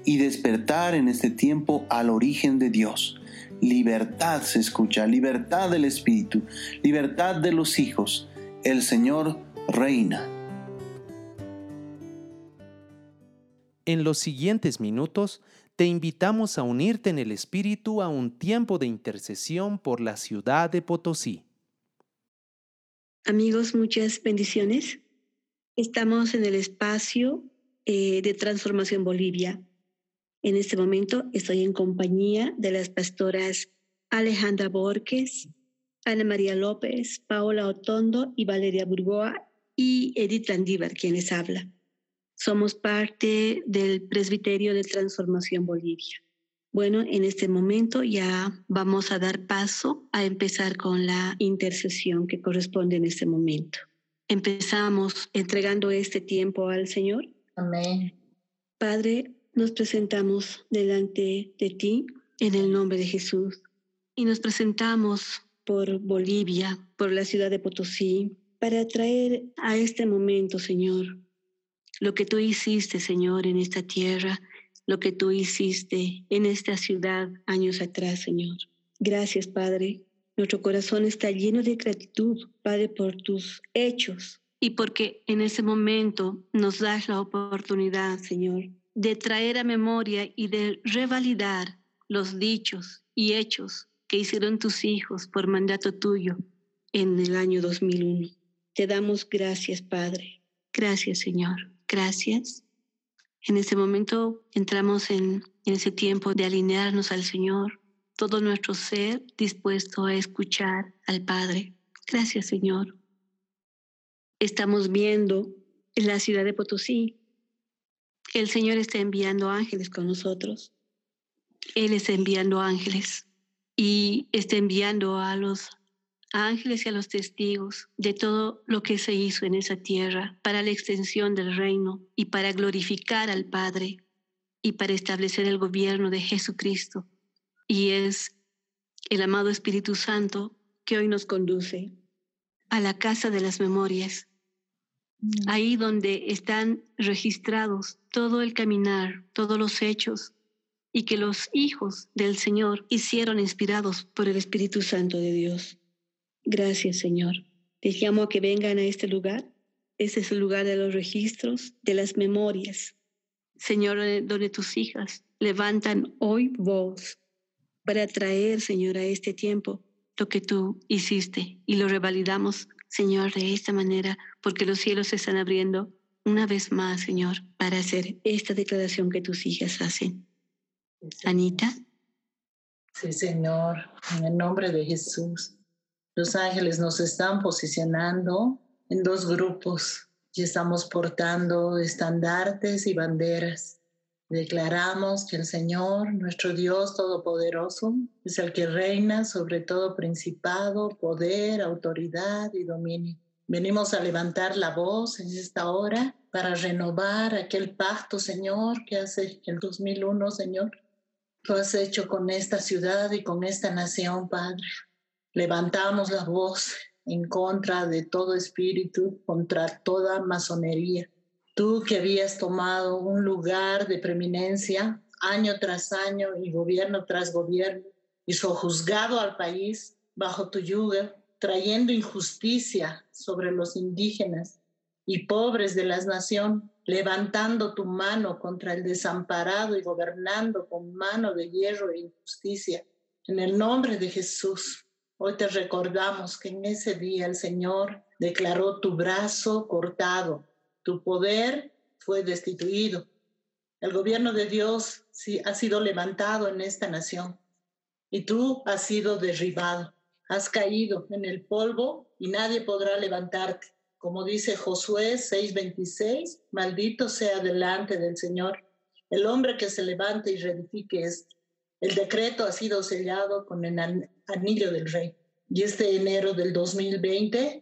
y despertar en este tiempo al origen de Dios. Libertad se escucha, libertad del Espíritu, libertad de los hijos. El Señor reina. En los siguientes minutos te invitamos a unirte en el Espíritu a un tiempo de intercesión por la ciudad de Potosí. Amigos, muchas bendiciones. Estamos en el espacio eh, de Transformación Bolivia. En este momento estoy en compañía de las pastoras Alejandra Borges, Ana María López, Paola Otondo y Valeria Burgoa y Edith Landívar, quienes habla. Somos parte del Presbiterio de Transformación Bolivia. Bueno, en este momento ya vamos a dar paso a empezar con la intercesión que corresponde en este momento. Empezamos entregando este tiempo al Señor. Amén. Padre, nos presentamos delante de ti en el nombre de Jesús y nos presentamos por Bolivia, por la ciudad de Potosí, para traer a este momento, Señor, lo que tú hiciste, Señor, en esta tierra, lo que tú hiciste en esta ciudad años atrás, Señor. Gracias, Padre. Nuestro corazón está lleno de gratitud, Padre, por tus hechos y porque en ese momento nos das la oportunidad, Señor, de traer a memoria y de revalidar los dichos y hechos que hicieron tus hijos por mandato tuyo en el año 2001. Te damos gracias, Padre. Gracias, Señor. Gracias. En este momento entramos en, ese tiempo de alinearnos al Señor, todo nuestro ser dispuesto a escuchar al Padre. Gracias, Señor. Estamos viendo en la ciudad de Potosí el Señor está enviando ángeles con nosotros. Él está enviando ángeles y está enviando a los ángeles y a los testigos de todo lo que se hizo en esa tierra para la extensión del reino y para glorificar al Padre y para establecer el gobierno de Jesucristo. Y es el amado Espíritu Santo que hoy nos conduce a la casa de las memorias, ahí donde están registrados todo el caminar, todos los hechos, y que los hijos del Señor hicieron inspirados por el Espíritu Santo de Dios. Gracias, Señor. Te llamo a que vengan a este lugar. Este es el lugar de los registros, de las memorias. Señor, donde tus hijas levantan hoy voz para traer, Señor, a este tiempo lo que tú hiciste y lo revalidamos Señor, de esta manera, porque los cielos se están abriendo una vez más, Señor, para hacer esta declaración que tus hijas hacen. Anita. Sí, Señor, en el nombre de Jesús. Los ángeles nos están posicionando en dos grupos y estamos portando estandartes y banderas Declaramos que el Señor, nuestro Dios Todopoderoso, es el que reina sobre todo principado, poder, autoridad y dominio. Venimos a levantar la voz en esta hora para renovar aquel pacto, Señor, que hace el 2001, Señor. Lo has hecho con esta ciudad y con esta nación, Padre. Levantamos la voz en contra de todo espíritu, contra toda masonería Tú que habías tomado un lugar de preeminencia año tras año y gobierno tras gobierno y sojuzgado al país bajo tu yuga, trayendo injusticia sobre los indígenas y pobres de la nación, levantando tu mano contra el desamparado y gobernando con mano de hierro e injusticia. En el nombre de Jesús, hoy te recordamos que en ese día el Señor declaró tu brazo cortado tu poder fue destituido. El gobierno de Dios ha sido levantado en esta nación y tú has sido derribado. Has caído en el polvo y nadie podrá levantarte. Como dice Josué 6:26, maldito sea delante del Señor el hombre que se levante y reedifique esto. El decreto ha sido sellado con el anillo del rey. Y este enero del 2020,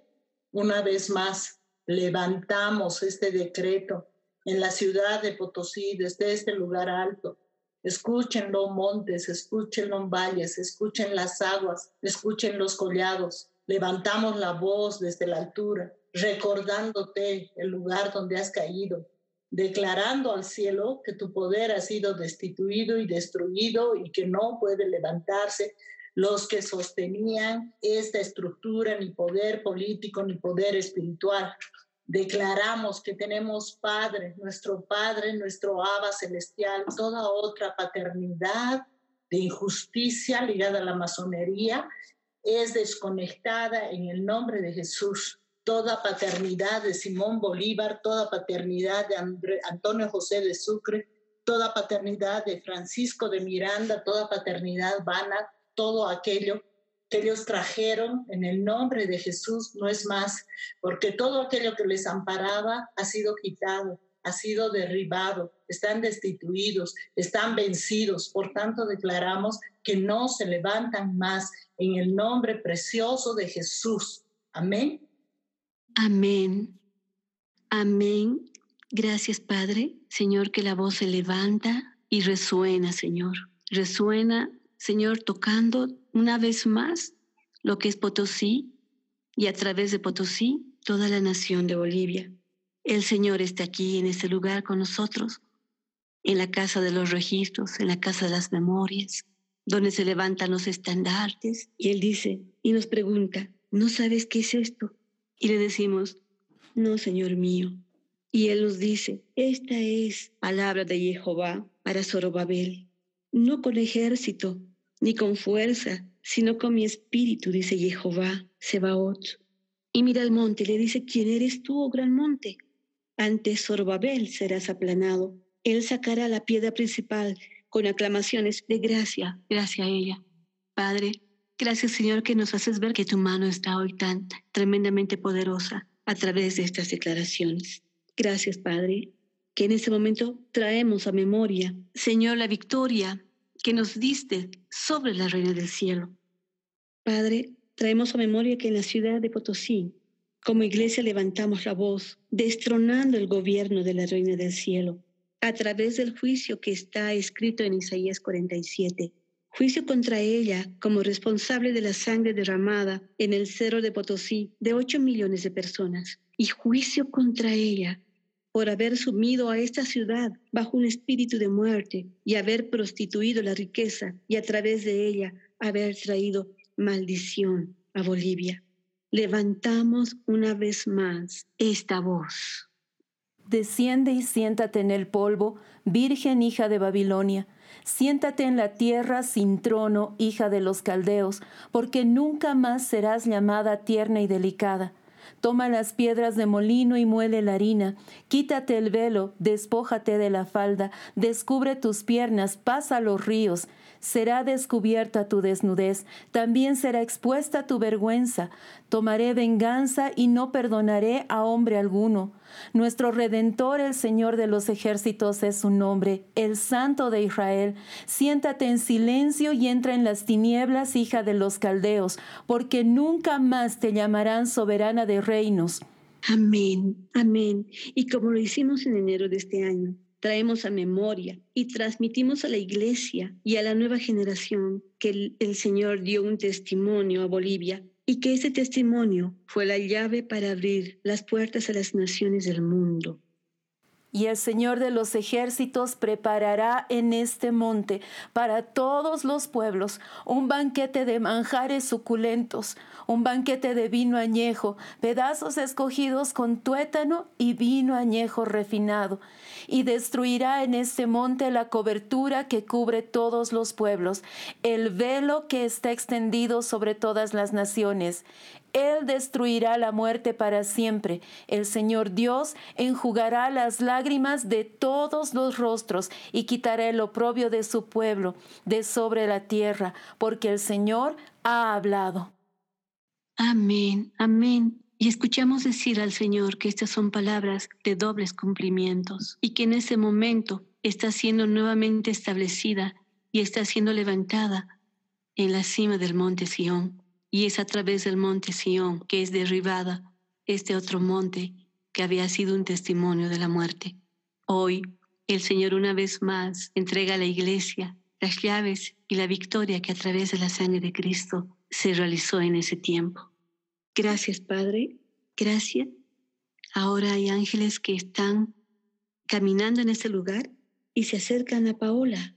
una vez más, levantamos este decreto en la ciudad de Potosí, desde este lugar alto. Escúchenlo montes, escúchenlo valles, escuchen las aguas, escuchen los collados. levantamos la voz desde la altura, recordándote el lugar donde has caído, declarando al cielo que tu poder ha sido destituido y destruido y que no puede levantarse los que sostenían esta estructura, ni poder político, ni poder espiritual. Declaramos que tenemos Padre, nuestro Padre, nuestro Abba celestial, toda otra paternidad de injusticia ligada a la masonería es desconectada en el nombre de Jesús. Toda paternidad de Simón Bolívar, toda paternidad de Antonio José de Sucre, toda paternidad de Francisco de Miranda, toda paternidad vana, todo aquello que ellos trajeron en el nombre de Jesús no es más, porque todo aquello que les amparaba ha sido quitado, ha sido derribado, están destituidos, están vencidos. Por tanto, declaramos que no se levantan más en el nombre precioso de Jesús. Amén. Amén. Amén. Gracias, Padre. Señor, que la voz se levanta y resuena, Señor. Resuena Señor, tocando una vez más lo que es Potosí y a través de Potosí toda la nación de Bolivia. El Señor está aquí en este lugar con nosotros, en la casa de los registros, en la casa de las memorias, donde se levantan los estandartes. Y Él dice y nos pregunta, ¿no sabes qué es esto? Y le decimos, no, Señor mío. Y Él nos dice, esta es palabra de Jehová para Zorobabel, no con ejército, ni con fuerza, sino con mi espíritu, dice Jehová, Sebaot. Y mira el monte, le dice, ¿quién eres tú, oh gran monte? Ante Sorbabel serás aplanado. Él sacará la piedra principal con aclamaciones de gracia, gracia a ella. Padre, gracias Señor que nos haces ver que tu mano está hoy tan tremendamente poderosa a través de estas declaraciones. Gracias Padre, que en este momento traemos a memoria, Señor, la victoria que nos diste sobre la Reina del Cielo. Padre, traemos a memoria que en la ciudad de Potosí, como iglesia levantamos la voz, destronando el gobierno de la Reina del Cielo, a través del juicio que está escrito en Isaías 47. Juicio contra ella como responsable de la sangre derramada en el cerro de Potosí de 8 millones de personas. Y juicio contra ella por haber sumido a esta ciudad bajo un espíritu de muerte y haber prostituido la riqueza y a través de ella haber traído maldición a Bolivia. Levantamos una vez más esta voz. Desciende y siéntate en el polvo, virgen hija de Babilonia. Siéntate en la tierra sin trono, hija de los caldeos, porque nunca más serás llamada tierna y delicada Toma las piedras de molino y muele la harina. Quítate el velo, despójate de la falda, descubre tus piernas, pasa los ríos será descubierta tu desnudez, también será expuesta tu vergüenza. Tomaré venganza y no perdonaré a hombre alguno. Nuestro Redentor, el Señor de los ejércitos, es su nombre, el Santo de Israel. Siéntate en silencio y entra en las tinieblas, hija de los caldeos, porque nunca más te llamarán soberana de reinos. Amén, amén. Y como lo hicimos en enero de este año, traemos a memoria y transmitimos a la iglesia y a la nueva generación que el, Señor dio un testimonio a Bolivia y que ese testimonio fue la llave para abrir las puertas a las naciones del mundo. Y el Señor de los ejércitos preparará en este monte para todos los pueblos un banquete de manjares suculentos, un banquete de vino añejo, pedazos escogidos con tuétano y vino añejo refinado. Y destruirá en este monte la cobertura que cubre todos los pueblos, el velo que está extendido sobre todas las naciones. Él destruirá la muerte para siempre. El Señor Dios enjugará las lágrimas de todos los rostros y quitará el oprobio de su pueblo de sobre la tierra, porque el Señor ha hablado. Amén, amén. Y escuchamos decir al Señor que estas son palabras de dobles cumplimientos y que en ese momento está siendo nuevamente establecida y está siendo levantada en la cima del monte Sión y es a través del monte Sión que es derribada este otro monte que había sido un testimonio de la muerte. Hoy el Señor una vez más entrega a la iglesia las llaves y la victoria que a través de la sangre de Cristo se realizó en ese tiempo. Gracias, Padre. Gracias. Ahora hay ángeles que están caminando en ese lugar y se acercan a Paola.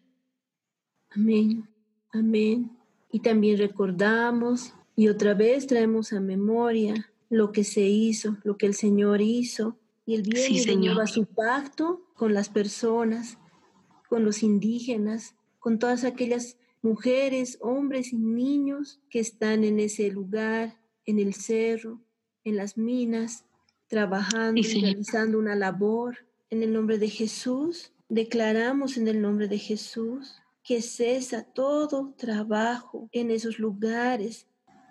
Amén. Amén. Y también recordamos y otra vez traemos a memoria lo que se hizo, lo que el Señor hizo. Y el bien sí, su pacto con las personas, con los indígenas, con todas aquellas mujeres, hombres y niños que están en ese lugar, en el cerro, en las minas, trabajando, y realizando una labor. En el nombre de Jesús, declaramos en el nombre de Jesús que cesa todo trabajo en esos lugares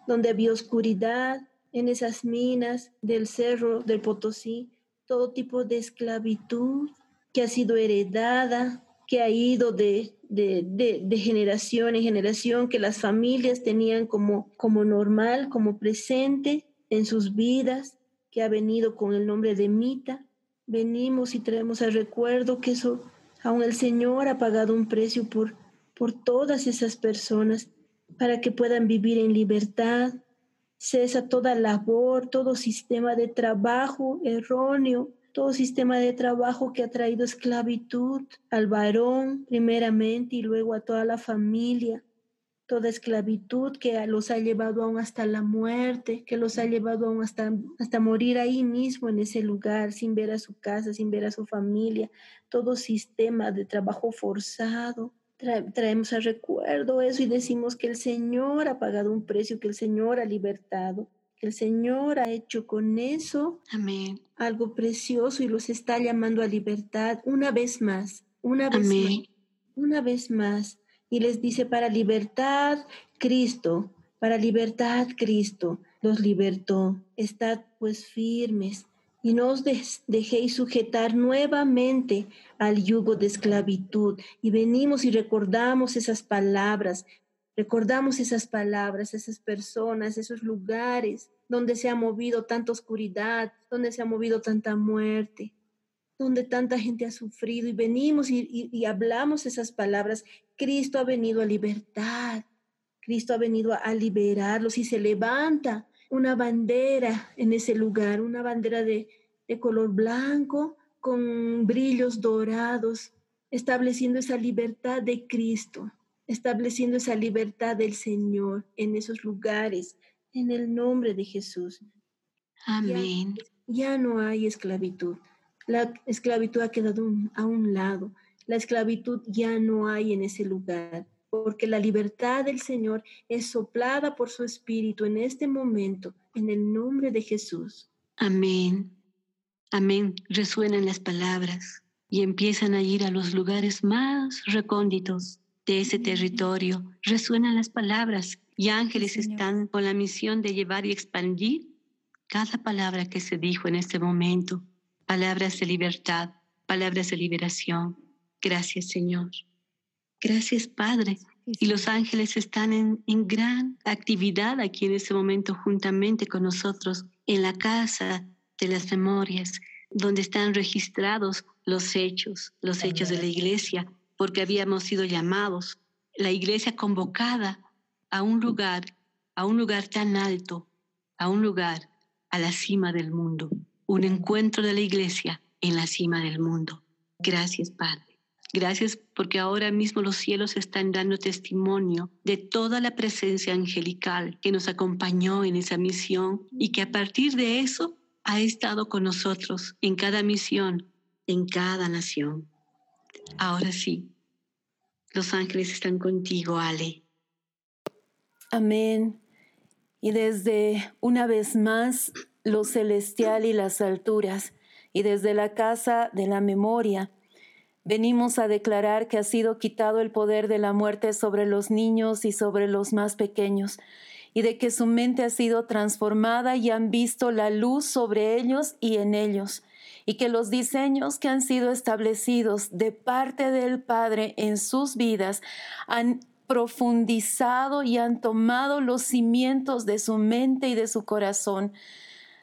donde había oscuridad, en esas minas del cerro del Potosí, todo tipo de esclavitud que ha sido heredada, que ha ido de, de, generación en generación, que las familias tenían como, como normal, como presente en sus vidas, que ha venido con el nombre de Mita. Venimos y traemos al recuerdo que eso, aún el Señor ha pagado un precio por por todas esas personas para que puedan vivir en libertad. Cesa toda labor, todo sistema de trabajo erróneo, todo sistema de trabajo que ha traído esclavitud al varón primeramente y luego a toda la familia. Toda esclavitud que los ha llevado aún hasta la muerte, que los ha llevado aún hasta, hasta morir ahí mismo en ese lugar, sin ver a su casa, sin ver a su familia, todo sistema de trabajo forzado, traemos al recuerdo eso y decimos que el Señor ha pagado un precio, que el Señor ha libertado, que el Señor ha hecho con eso Amén. Algo precioso y los está llamando a libertad una vez más, una vez más, una vez más. Y les dice, para libertad, Cristo, para libertad, Cristo los libertó. Estad pues firmes y no os dejéis sujetar nuevamente al yugo de esclavitud. Y venimos y recordamos esas palabras, recordamos esas palabras, esas personas, esos lugares donde se ha movido tanta oscuridad, donde se ha movido tanta muerte, donde tanta gente ha sufrido. Y venimos y, hablamos esas palabras. Cristo ha venido a libertad. Cristo ha venido a liberarlos y se levanta una bandera en ese lugar, una bandera de, color blanco con brillos dorados, estableciendo esa libertad de Cristo, estableciendo esa libertad del Señor en esos lugares, en el nombre de Jesús. Amén. Ya, no hay esclavitud. La esclavitud ha quedado a un lado. La esclavitud ya no hay en ese lugar porque la libertad del Señor es soplada por su Espíritu en este momento, en el nombre de Jesús. Amén. Amén. Resuenan las palabras y empiezan a ir a los lugares más recónditos de ese territorio. Resuenan las palabras y ángeles están con la misión de llevar y expandir cada palabra que se dijo en este momento. Palabras de libertad, palabras de liberación. Gracias, Señor. Gracias, Padre. Y los ángeles están en, gran actividad aquí en este momento juntamente con nosotros en la casa de las memorias, donde están registrados los hechos, los hechos de la iglesia, porque habíamos sido llamados, la iglesia convocada a un lugar, a un lugar tan alto, a un lugar a la cima del mundo, un encuentro de la iglesia en la cima del mundo. Gracias, Padre. Gracias porque ahora mismo los cielos están dando testimonio de toda la presencia angelical que nos acompañó en esa misión y que a partir de eso ha estado con nosotros en cada misión, en cada nación. Ahora sí, los ángeles están contigo, Ale. Amén. Y desde una vez más lo celestial y las alturas, y desde la casa de la memoria, Venimos a declarar que ha sido quitado el poder de la muerte sobre los niños y sobre los más pequeños, y de que su mente ha sido transformada y han visto la luz sobre ellos y en ellos, y que los diseños que han sido establecidos de parte del Padre en sus vidas han profundizado y han tomado los cimientos de su mente y de su corazón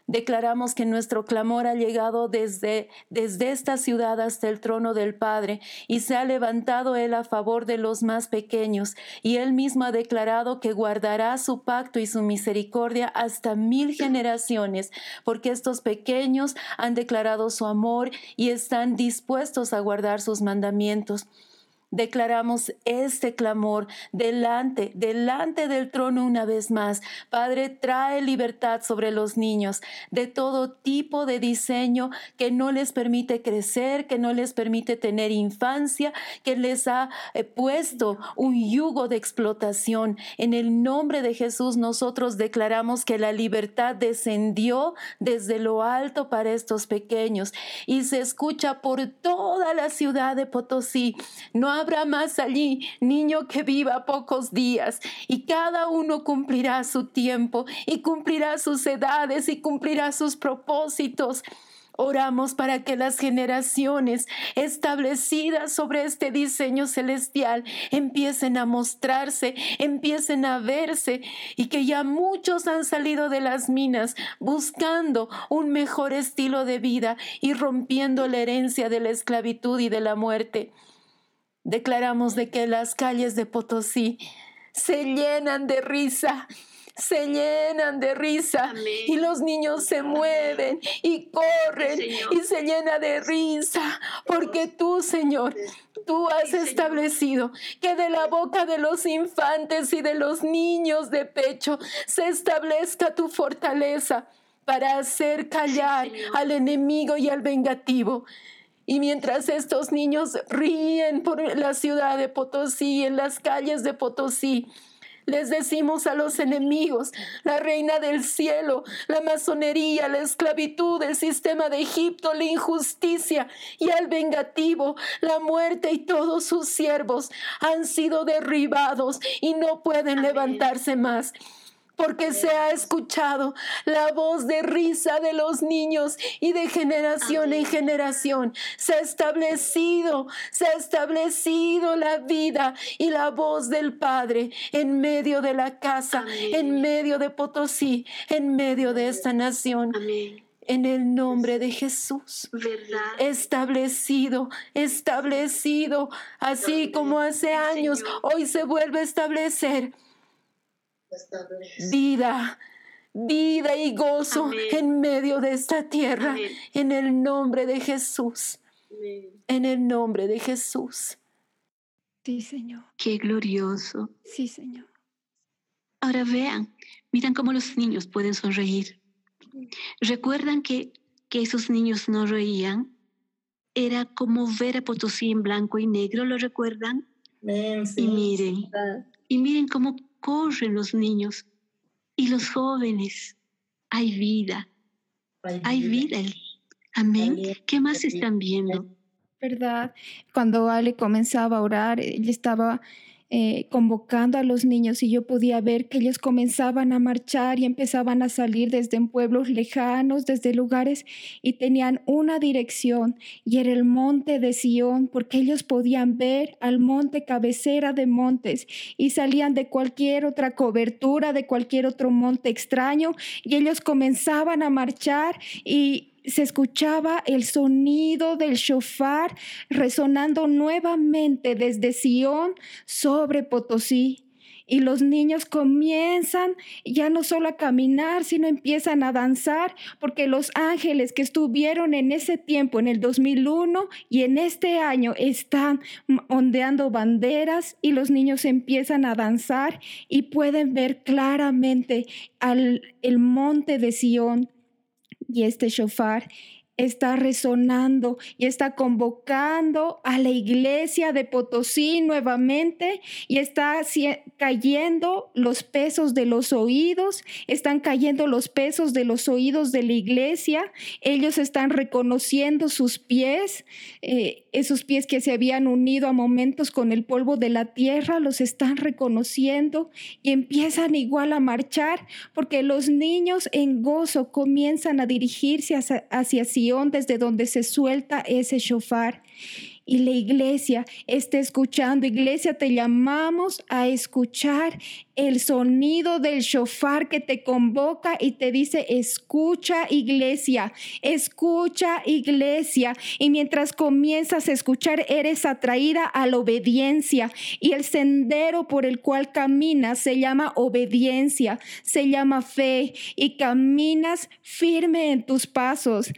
Declaramos que nuestro clamor ha llegado desde, desde esta ciudad hasta el trono del Padre y se ha levantado Él a favor de los más pequeños. Y Él mismo ha declarado que guardará su pacto y su misericordia hasta mil generaciones, porque estos pequeños han declarado su amor y están dispuestos a guardar sus mandamientos declaramos este clamor delante, delante del trono una vez más. Padre, trae libertad sobre los niños de todo tipo de diseño que no les permite crecer, que no les permite tener infancia, que les ha eh, puesto un yugo de explotación. En el nombre de Jesús nosotros declaramos que la libertad descendió desde lo alto para estos pequeños y se escucha por toda la ciudad de Potosí. No habrá más allí niño que viva pocos días y cada uno cumplirá su tiempo y cumplirá sus edades y cumplirá sus propósitos. Oramos para que las generaciones establecidas sobre este diseño celestial empiecen a mostrarse, empiecen a verse y que ya muchos han salido de las minas buscando un mejor estilo de vida y rompiendo la herencia de la esclavitud y de la muerte. Declaramos de que las calles de Potosí se llenan de risa, se llenan de risa y los niños se mueven y corren y se llena de risa porque tú, Señor, tú has establecido que de la boca de los infantes y de los niños de pecho se establezca tu fortaleza para hacer callar al enemigo y al vengativo. Y mientras estos niños ríen por la ciudad de Potosí, en las calles de Potosí, les decimos a los enemigos, la reina del cielo, la masonería, la esclavitud, el sistema de Egipto, la injusticia y al vengativo, la muerte y todos sus siervos han sido derribados y no pueden levantarse más porque se ha escuchado la voz de risa de los niños y de generación en generación. Se ha establecido, se ha establecido la vida y la voz del Padre en medio de la casa, en medio de Potosí, en medio de esta nación. En el nombre de Jesús. Establecido, establecido, así como hace años, hoy se vuelve a establecer vida, vida y gozo en medio de esta tierra, en el nombre de Jesús. En el nombre de Jesús. Sí, Señor. Qué glorioso. Sí, Señor. Ahora vean, miran cómo los niños pueden sonreír. ¿Recuerdan que, que esos niños no reían? Era como ver a Potosí en blanco y negro, ¿lo recuerdan? y miren, y miren cómo corren los niños y los jóvenes. Hay vida. Hay vida. Amén. ¿Qué más están viendo? ¿Verdad? Cuando Ale comenzaba a orar, ella estaba eh, convocando a los niños y yo podía ver que ellos comenzaban a marchar y empezaban a salir desde pueblos lejanos, desde lugares y tenían una dirección y era el monte de Sión porque ellos podían ver al monte cabecera de montes y salían de cualquier otra cobertura, de cualquier otro monte extraño y ellos comenzaban a marchar y se escuchaba el sonido del shofar resonando nuevamente desde Sión sobre Potosí. Y los niños comienzan ya no solo a caminar, sino empiezan a danzar, porque los ángeles que estuvieron en ese tiempo, en el 2001 y en este año, están ondeando banderas y los niños empiezan a danzar y pueden ver claramente al, el monte de Sión y este shofar está resonando y está convocando a la iglesia de Potosí nuevamente y está cayendo los pesos de los oídos, están cayendo los pesos de los oídos de la iglesia, ellos están reconociendo sus pies, eh, esos pies que se habían unido a momentos con el polvo de la tierra, los están reconociendo y empiezan igual a marchar porque los niños en gozo comienzan a dirigirse hacia, hacia desde donde se suelta ese shofar. Y la iglesia está escuchando. Iglesia, te llamamos a escuchar el sonido del shofar que te convoca y te dice, escucha iglesia, escucha iglesia. Y mientras comienzas a escuchar, eres atraída a la obediencia. Y el sendero por el cual caminas se llama obediencia, se llama fe y caminas firme en tus pasos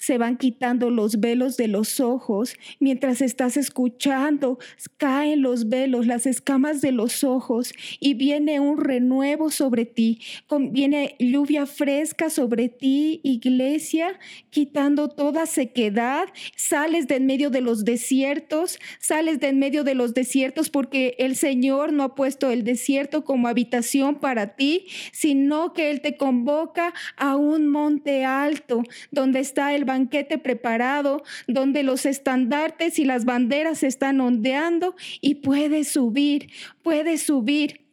se van quitando los velos de los ojos. Mientras estás escuchando, caen los velos, las escamas de los ojos y viene un renuevo sobre ti. Viene lluvia fresca sobre ti, iglesia, quitando toda sequedad. Sales de en medio de los desiertos, sales de en medio de los desiertos porque el Señor no ha puesto el desierto como habitación para ti, sino que Él te convoca a un monte alto donde está el banquete preparado donde los estandartes y las banderas están ondeando y puedes subir, puedes subir.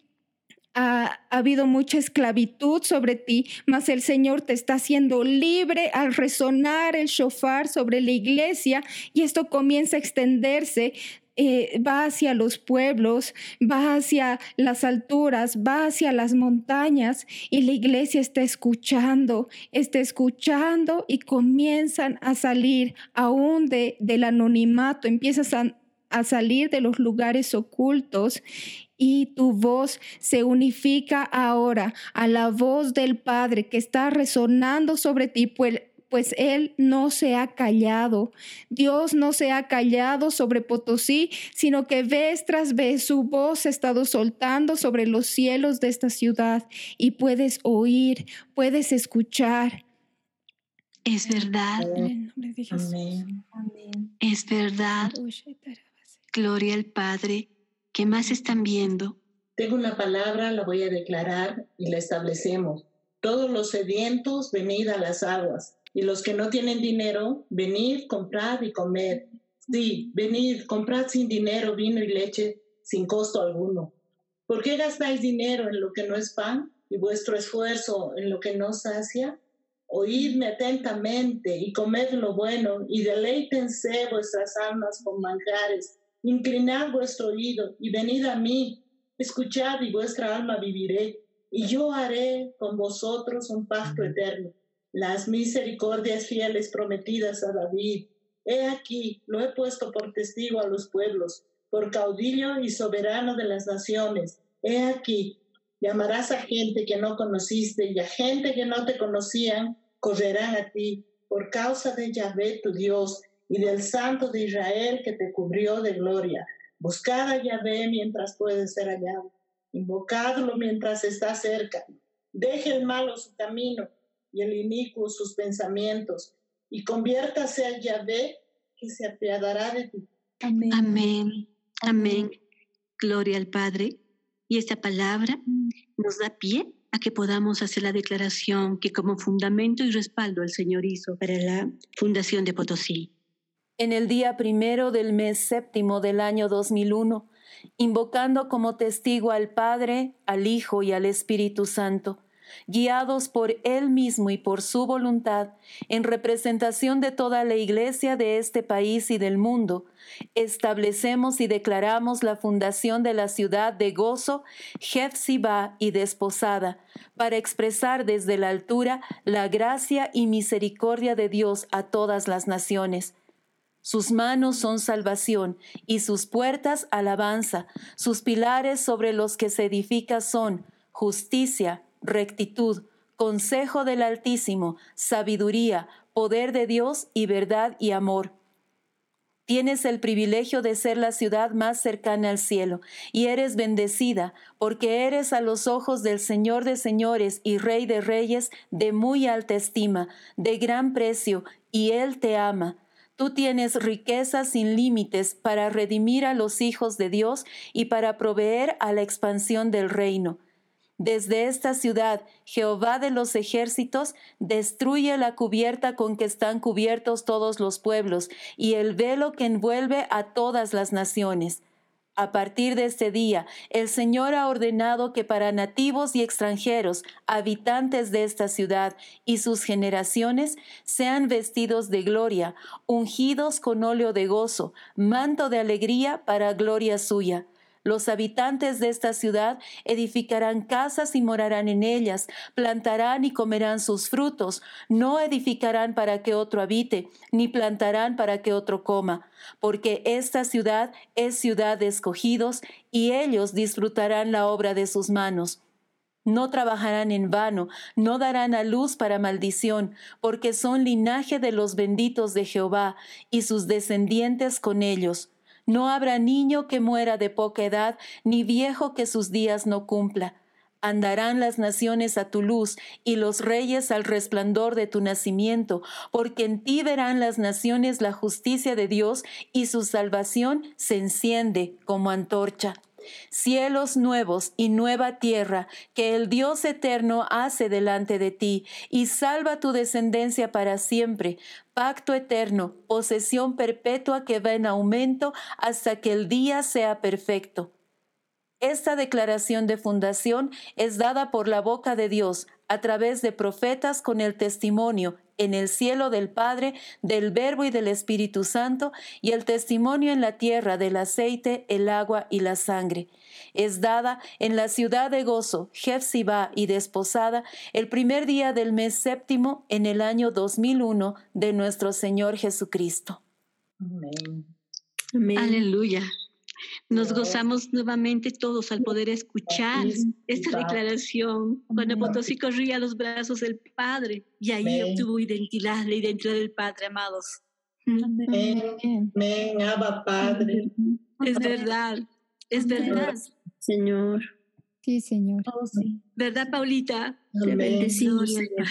Ha, ha, habido mucha esclavitud sobre ti, mas el Señor te está haciendo libre al resonar el shofar sobre la iglesia y esto comienza a extenderse eh, va hacia los pueblos, va hacia las alturas, va hacia las montañas y la iglesia está escuchando, está escuchando y comienzan a salir aún de, del anonimato, empiezas a, a salir de los lugares ocultos y tu voz se unifica ahora a la voz del Padre que está resonando sobre ti, pues pues Él no se ha callado. Dios no se ha callado sobre Potosí, sino que vez tras vez su voz ha estado soltando sobre los cielos de esta ciudad y puedes oír, puedes escuchar. Es verdad. Es verdad. Gloria al Padre. ¿Qué más están viendo? Tengo una palabra, la voy a declarar y la establecemos. Todos los sedientos, venid a las aguas. Y los que no tienen dinero, venid, comprad y comed. Sí, venid, comprad sin dinero vino y leche sin costo alguno. ¿Por qué gastáis dinero en lo que no es pan y vuestro esfuerzo en lo que no sacia? Oídme atentamente y comed lo bueno y deleítense vuestras almas con manjares. Inclinad vuestro oído y venid a mí. Escuchad y vuestra alma viviré. Y yo haré con vosotros un pacto eterno las misericordias fieles prometidas a David. He aquí, lo he puesto por testigo a los pueblos, por caudillo y soberano de las naciones. He aquí, llamarás a gente que no conociste y a gente que no te conocían, correrán a ti por causa de Yahvé tu Dios y del Santo de Israel que te cubrió de gloria. Buscad a Yahvé mientras puede ser hallado. Invocadlo mientras está cerca. Deje el malo su camino y el inicuo sus pensamientos, y conviértase a Yahvé, que se apiadará de ti. Amén. Amén. Amén. Gloria al Padre. Y esta palabra nos da pie a que podamos hacer la declaración que como fundamento y respaldo el Señor hizo para la fundación de Potosí. En el día primero del mes séptimo del año 2001, invocando como testigo al Padre, al Hijo y al Espíritu Santo, guiados por Él mismo y por su voluntad, en representación de toda la Iglesia de este país y del mundo, establecemos y declaramos la fundación de la ciudad de gozo, Jefzibá y desposada, para expresar desde la altura la gracia y misericordia de Dios a todas las naciones. Sus manos son salvación y sus puertas alabanza. Sus pilares sobre los que se edifica son justicia, rectitud, consejo del Altísimo, sabiduría, poder de Dios y verdad y amor. Tienes el privilegio de ser la ciudad más cercana al cielo, y eres bendecida, porque eres a los ojos del Señor de señores y Rey de reyes de muy alta estima, de gran precio, y Él te ama. Tú tienes riquezas sin límites para redimir a los hijos de Dios y para proveer a la expansión del reino. Desde esta ciudad, Jehová de los ejércitos destruye la cubierta con que están cubiertos todos los pueblos y el velo que envuelve a todas las naciones. A partir de este día, el Señor ha ordenado que para nativos y extranjeros, habitantes de esta ciudad y sus generaciones, sean vestidos de gloria, ungidos con óleo de gozo, manto de alegría para gloria suya los habitantes de esta ciudad edificarán casas y morarán en ellas, plantarán y comerán sus frutos, no edificarán para que otro habite, ni plantarán para que otro coma, porque esta ciudad es ciudad de escogidos, y ellos disfrutarán la obra de sus manos. No trabajarán en vano, no darán a luz para maldición, porque son linaje de los benditos de Jehová, y sus descendientes con ellos no habrá niño que muera de poca edad, ni viejo que sus días no cumpla. Andarán las naciones a tu luz y los reyes al resplandor de tu nacimiento, porque en ti verán las naciones la justicia de Dios y su salvación se enciende como antorcha cielos nuevos y nueva tierra que el Dios eterno hace delante de ti, y salva tu descendencia para siempre, pacto eterno, posesión perpetua que va en aumento hasta que el día sea perfecto. Esta declaración de fundación es dada por la boca de Dios a través de profetas con el testimonio en el cielo del Padre, del Verbo y del Espíritu Santo, y el testimonio en la tierra del aceite, el agua y la sangre. Es dada en la ciudad de gozo, Jefzibá y desposada, el primer día del mes séptimo en el año 2001 de nuestro Señor Jesucristo. Amén. Amén. Aleluya. Nos gozamos nuevamente todos al poder escuchar esta declaración cuando Potosí corría a los brazos del Padre y ahí obtuvo identidad, la identidad del Padre, amados. Amén. Amén. Abba, Padre. Es verdad, es verdad. Señor. Sí, Señor. Oh, ¿Verdad, Paulita? Te bendecimos, Señor.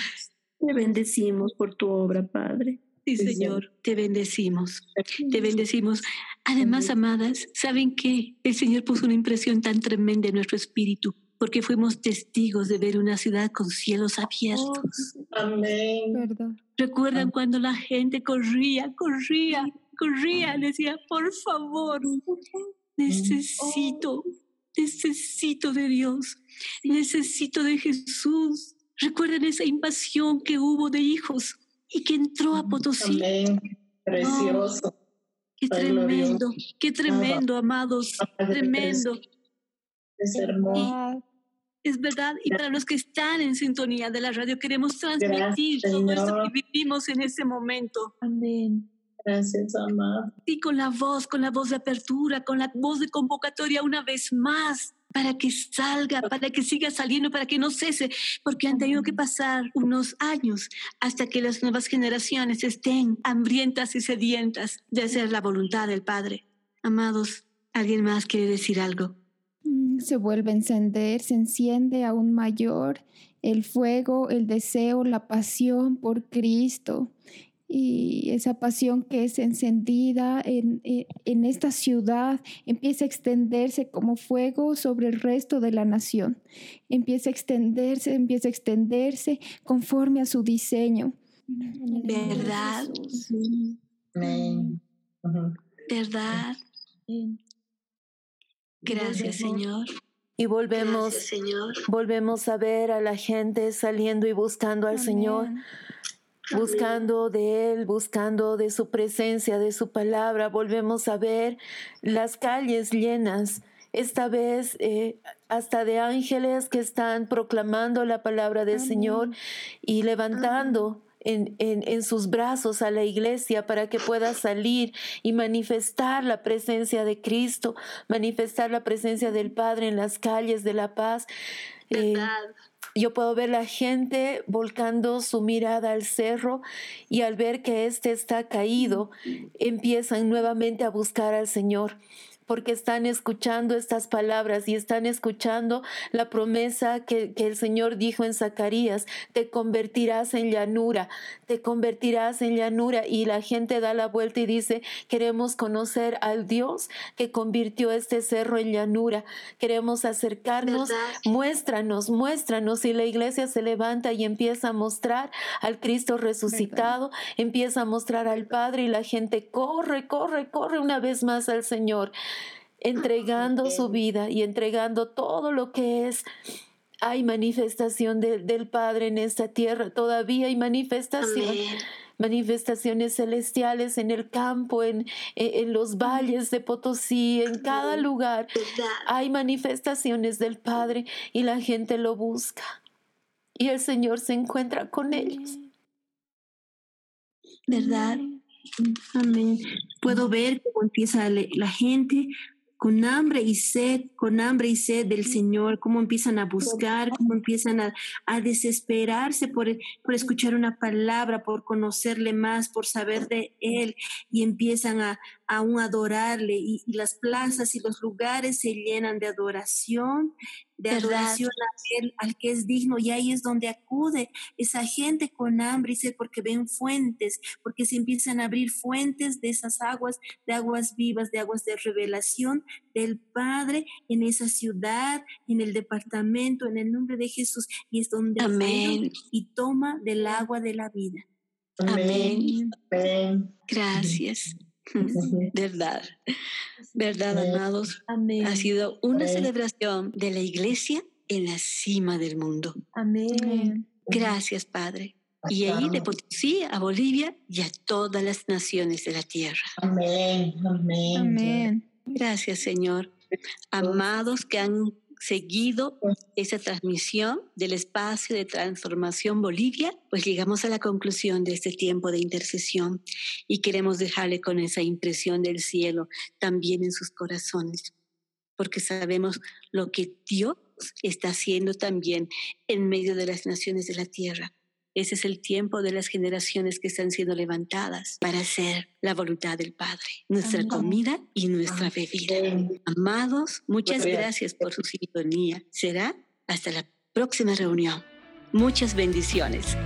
Te bendecimos por tu obra, Padre. Sí, Señor, te bendecimos, te bendecimos. Además, amadas, ¿saben qué? El Señor puso una impresión tan tremenda en nuestro espíritu, porque fuimos testigos de ver una ciudad con cielos abiertos. Oh, amén. ¿Recuerdan cuando la gente corría, corría, corría? Decía, por favor, necesito, necesito de Dios, necesito de Jesús. ¿Recuerdan esa invasión que hubo de hijos? y que entró a Potosí. Amén. Precioso. Qué tremendo, qué tremendo, amados, tremendo. Es hermoso. Es verdad, y para los que están en sintonía de la radio, queremos transmitir todo esto que vivimos en ese momento. Amén. Gracias, amado. Y con la voz, con la voz de apertura, con la voz de convocatoria una vez más para que salga, para que siga saliendo, para que no cese, porque han tenido que pasar unos años hasta que las nuevas generaciones estén hambrientas y sedientas de hacer la voluntad del Padre. Amados, ¿alguien más quiere decir algo? Mm, se vuelve a encender, se enciende aún mayor el fuego, el deseo, la pasión por Cristo y esa pasión que es encendida en, eh, en, esta ciudad empieza a extenderse como fuego sobre el resto de la nación. Empieza a extenderse, empieza a extenderse conforme a su diseño. ¿Verdad? ¿Verdad? Gracias, Señor. Y volvemos, Señor. volvemos a ver a la gente saliendo y buscando al Señor buscando de Él, buscando de su presencia, de su palabra. Volvemos a ver las calles llenas, esta vez eh, hasta de ángeles que están proclamando la palabra del Señor y levantando. En, en, sus brazos a la iglesia para que pueda salir y manifestar la presencia de Cristo, manifestar la presencia del Padre en las calles de la paz. Eh, yo puedo ver la gente volcando su mirada al cerro y al ver que éste está caído, empiezan nuevamente a buscar al Señor porque están escuchando estas palabras y están escuchando la promesa que, el Señor dijo en Zacarías, te convertirás en llanura, te convertirás en llanura. Y la gente da la vuelta y dice, queremos conocer al Dios que convirtió este cerro en llanura, queremos acercarnos, muéstranos, muéstranos. Y la iglesia se levanta y empieza a mostrar al Cristo resucitado, empieza a mostrar al Padre y la gente corre, corre, corre una vez más al Señor. Entregando su vida y entregando todo lo que es. Hay manifestación del Padre en esta tierra, todavía hay manifestación. manifestaciones celestiales en el campo, en, en, los valles de Potosí, en cada lugar. Hay manifestaciones del Padre y la gente lo busca. Y el Señor se encuentra con ellos. ¿Verdad? Amén. Puedo ver cómo empieza la gente con hambre y sed, con hambre y sed del Señor, cómo empiezan a buscar, cómo empiezan a, desesperarse por, por, escuchar una palabra, por conocerle más, por saber de Él, y empiezan a, aún adorarle, y, y las plazas y los lugares se llenan de adoración, de adoración a Él, al que es digno, y ahí es donde acude esa gente con hambre y sed, porque ven fuentes, porque se empiezan a abrir fuentes de esas aguas, de aguas vivas, de aguas de revelación del Padre en esa ciudad, en el departamento, en el nombre de Jesús, y es donde Amén. y toma del agua de la vida. Amén. Amén. Gracias. Verdad, verdad, amados. Ha sido una celebración de la iglesia en la cima del mundo. Amén. Gracias, Padre. Y ahí de Potosí a Bolivia y a todas las naciones de la tierra. Amén. Amén. Gracias, Señor. Amados que han seguido esa transmisión del espacio de transformación Bolivia, pues llegamos a la conclusión de este tiempo de intercesión y queremos dejarle con esa impresión del cielo también en sus corazones, porque sabemos lo que Dios está haciendo también en medio de las naciones de la tierra ese es el tiempo de las generaciones que están siendo levantadas para hacer la voluntad del Padre, nuestra comida y nuestra bebida. Amados, muchas gracias por su sintonía. Será hasta la próxima reunión. Muchas bendiciones.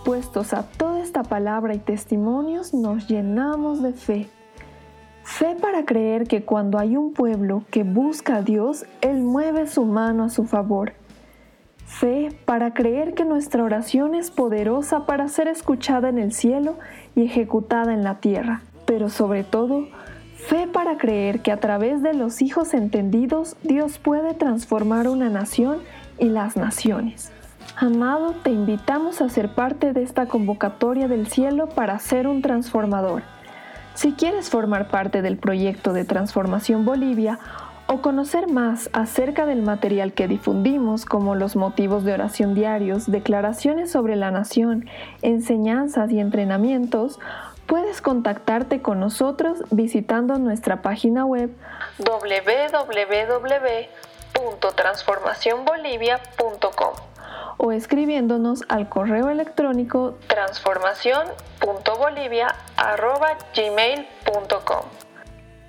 Expuestos a toda esta palabra y testimonios, nos llenamos de fe. Fe para creer que cuando hay un pueblo que busca a Dios, Él mueve su mano a su favor. Fe para creer que nuestra oración es poderosa para ser escuchada en el cielo y ejecutada en la tierra. Pero sobre todo, fe para creer que a través de los hijos entendidos Dios puede transformar una nación y las naciones. Amado, te invitamos a ser parte de esta convocatoria del cielo para ser un transformador. Si quieres formar parte del proyecto de Transformación Bolivia o conocer más acerca del material que difundimos como los motivos de oración diarios, declaraciones sobre la nación, enseñanzas y entrenamientos, puedes contactarte con nosotros visitando nuestra página web www.transformacionbolivia.com o escribiéndonos al correo electrónico transformación.bolivia.gmail.com.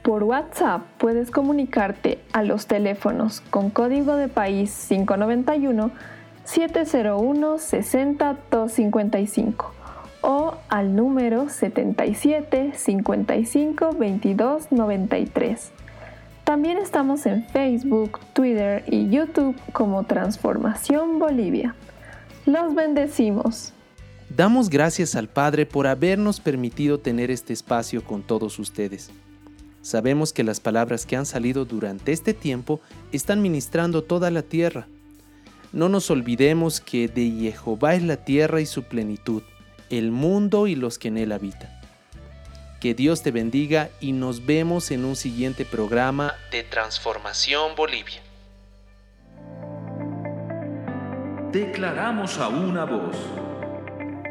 Por WhatsApp puedes comunicarte a los teléfonos con código de país 591 701 60 255 o al número 77 55 22 93. También estamos en Facebook, Twitter y YouTube como Transformación Bolivia. Los bendecimos. Damos gracias al Padre por habernos permitido tener este espacio con todos ustedes. Sabemos que las palabras que han salido durante este tiempo están ministrando toda la tierra. No nos olvidemos que de Jehová es la tierra y su plenitud, el mundo y los que en él habitan. Que Dios te bendiga y nos vemos en un siguiente programa de Transformación Bolivia. Declaramos a una voz,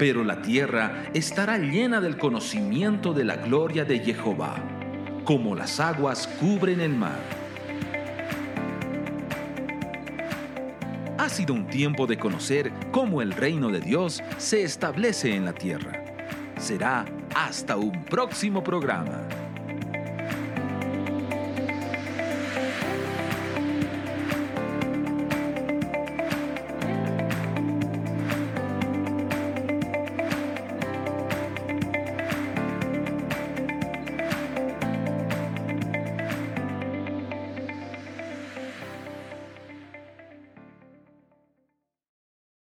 pero la tierra estará llena del conocimiento de la gloria de Jehová como las aguas cubren el mar. Ha sido un tiempo de conocer cómo el reino de Dios se establece en la tierra. Será hasta un próximo programa.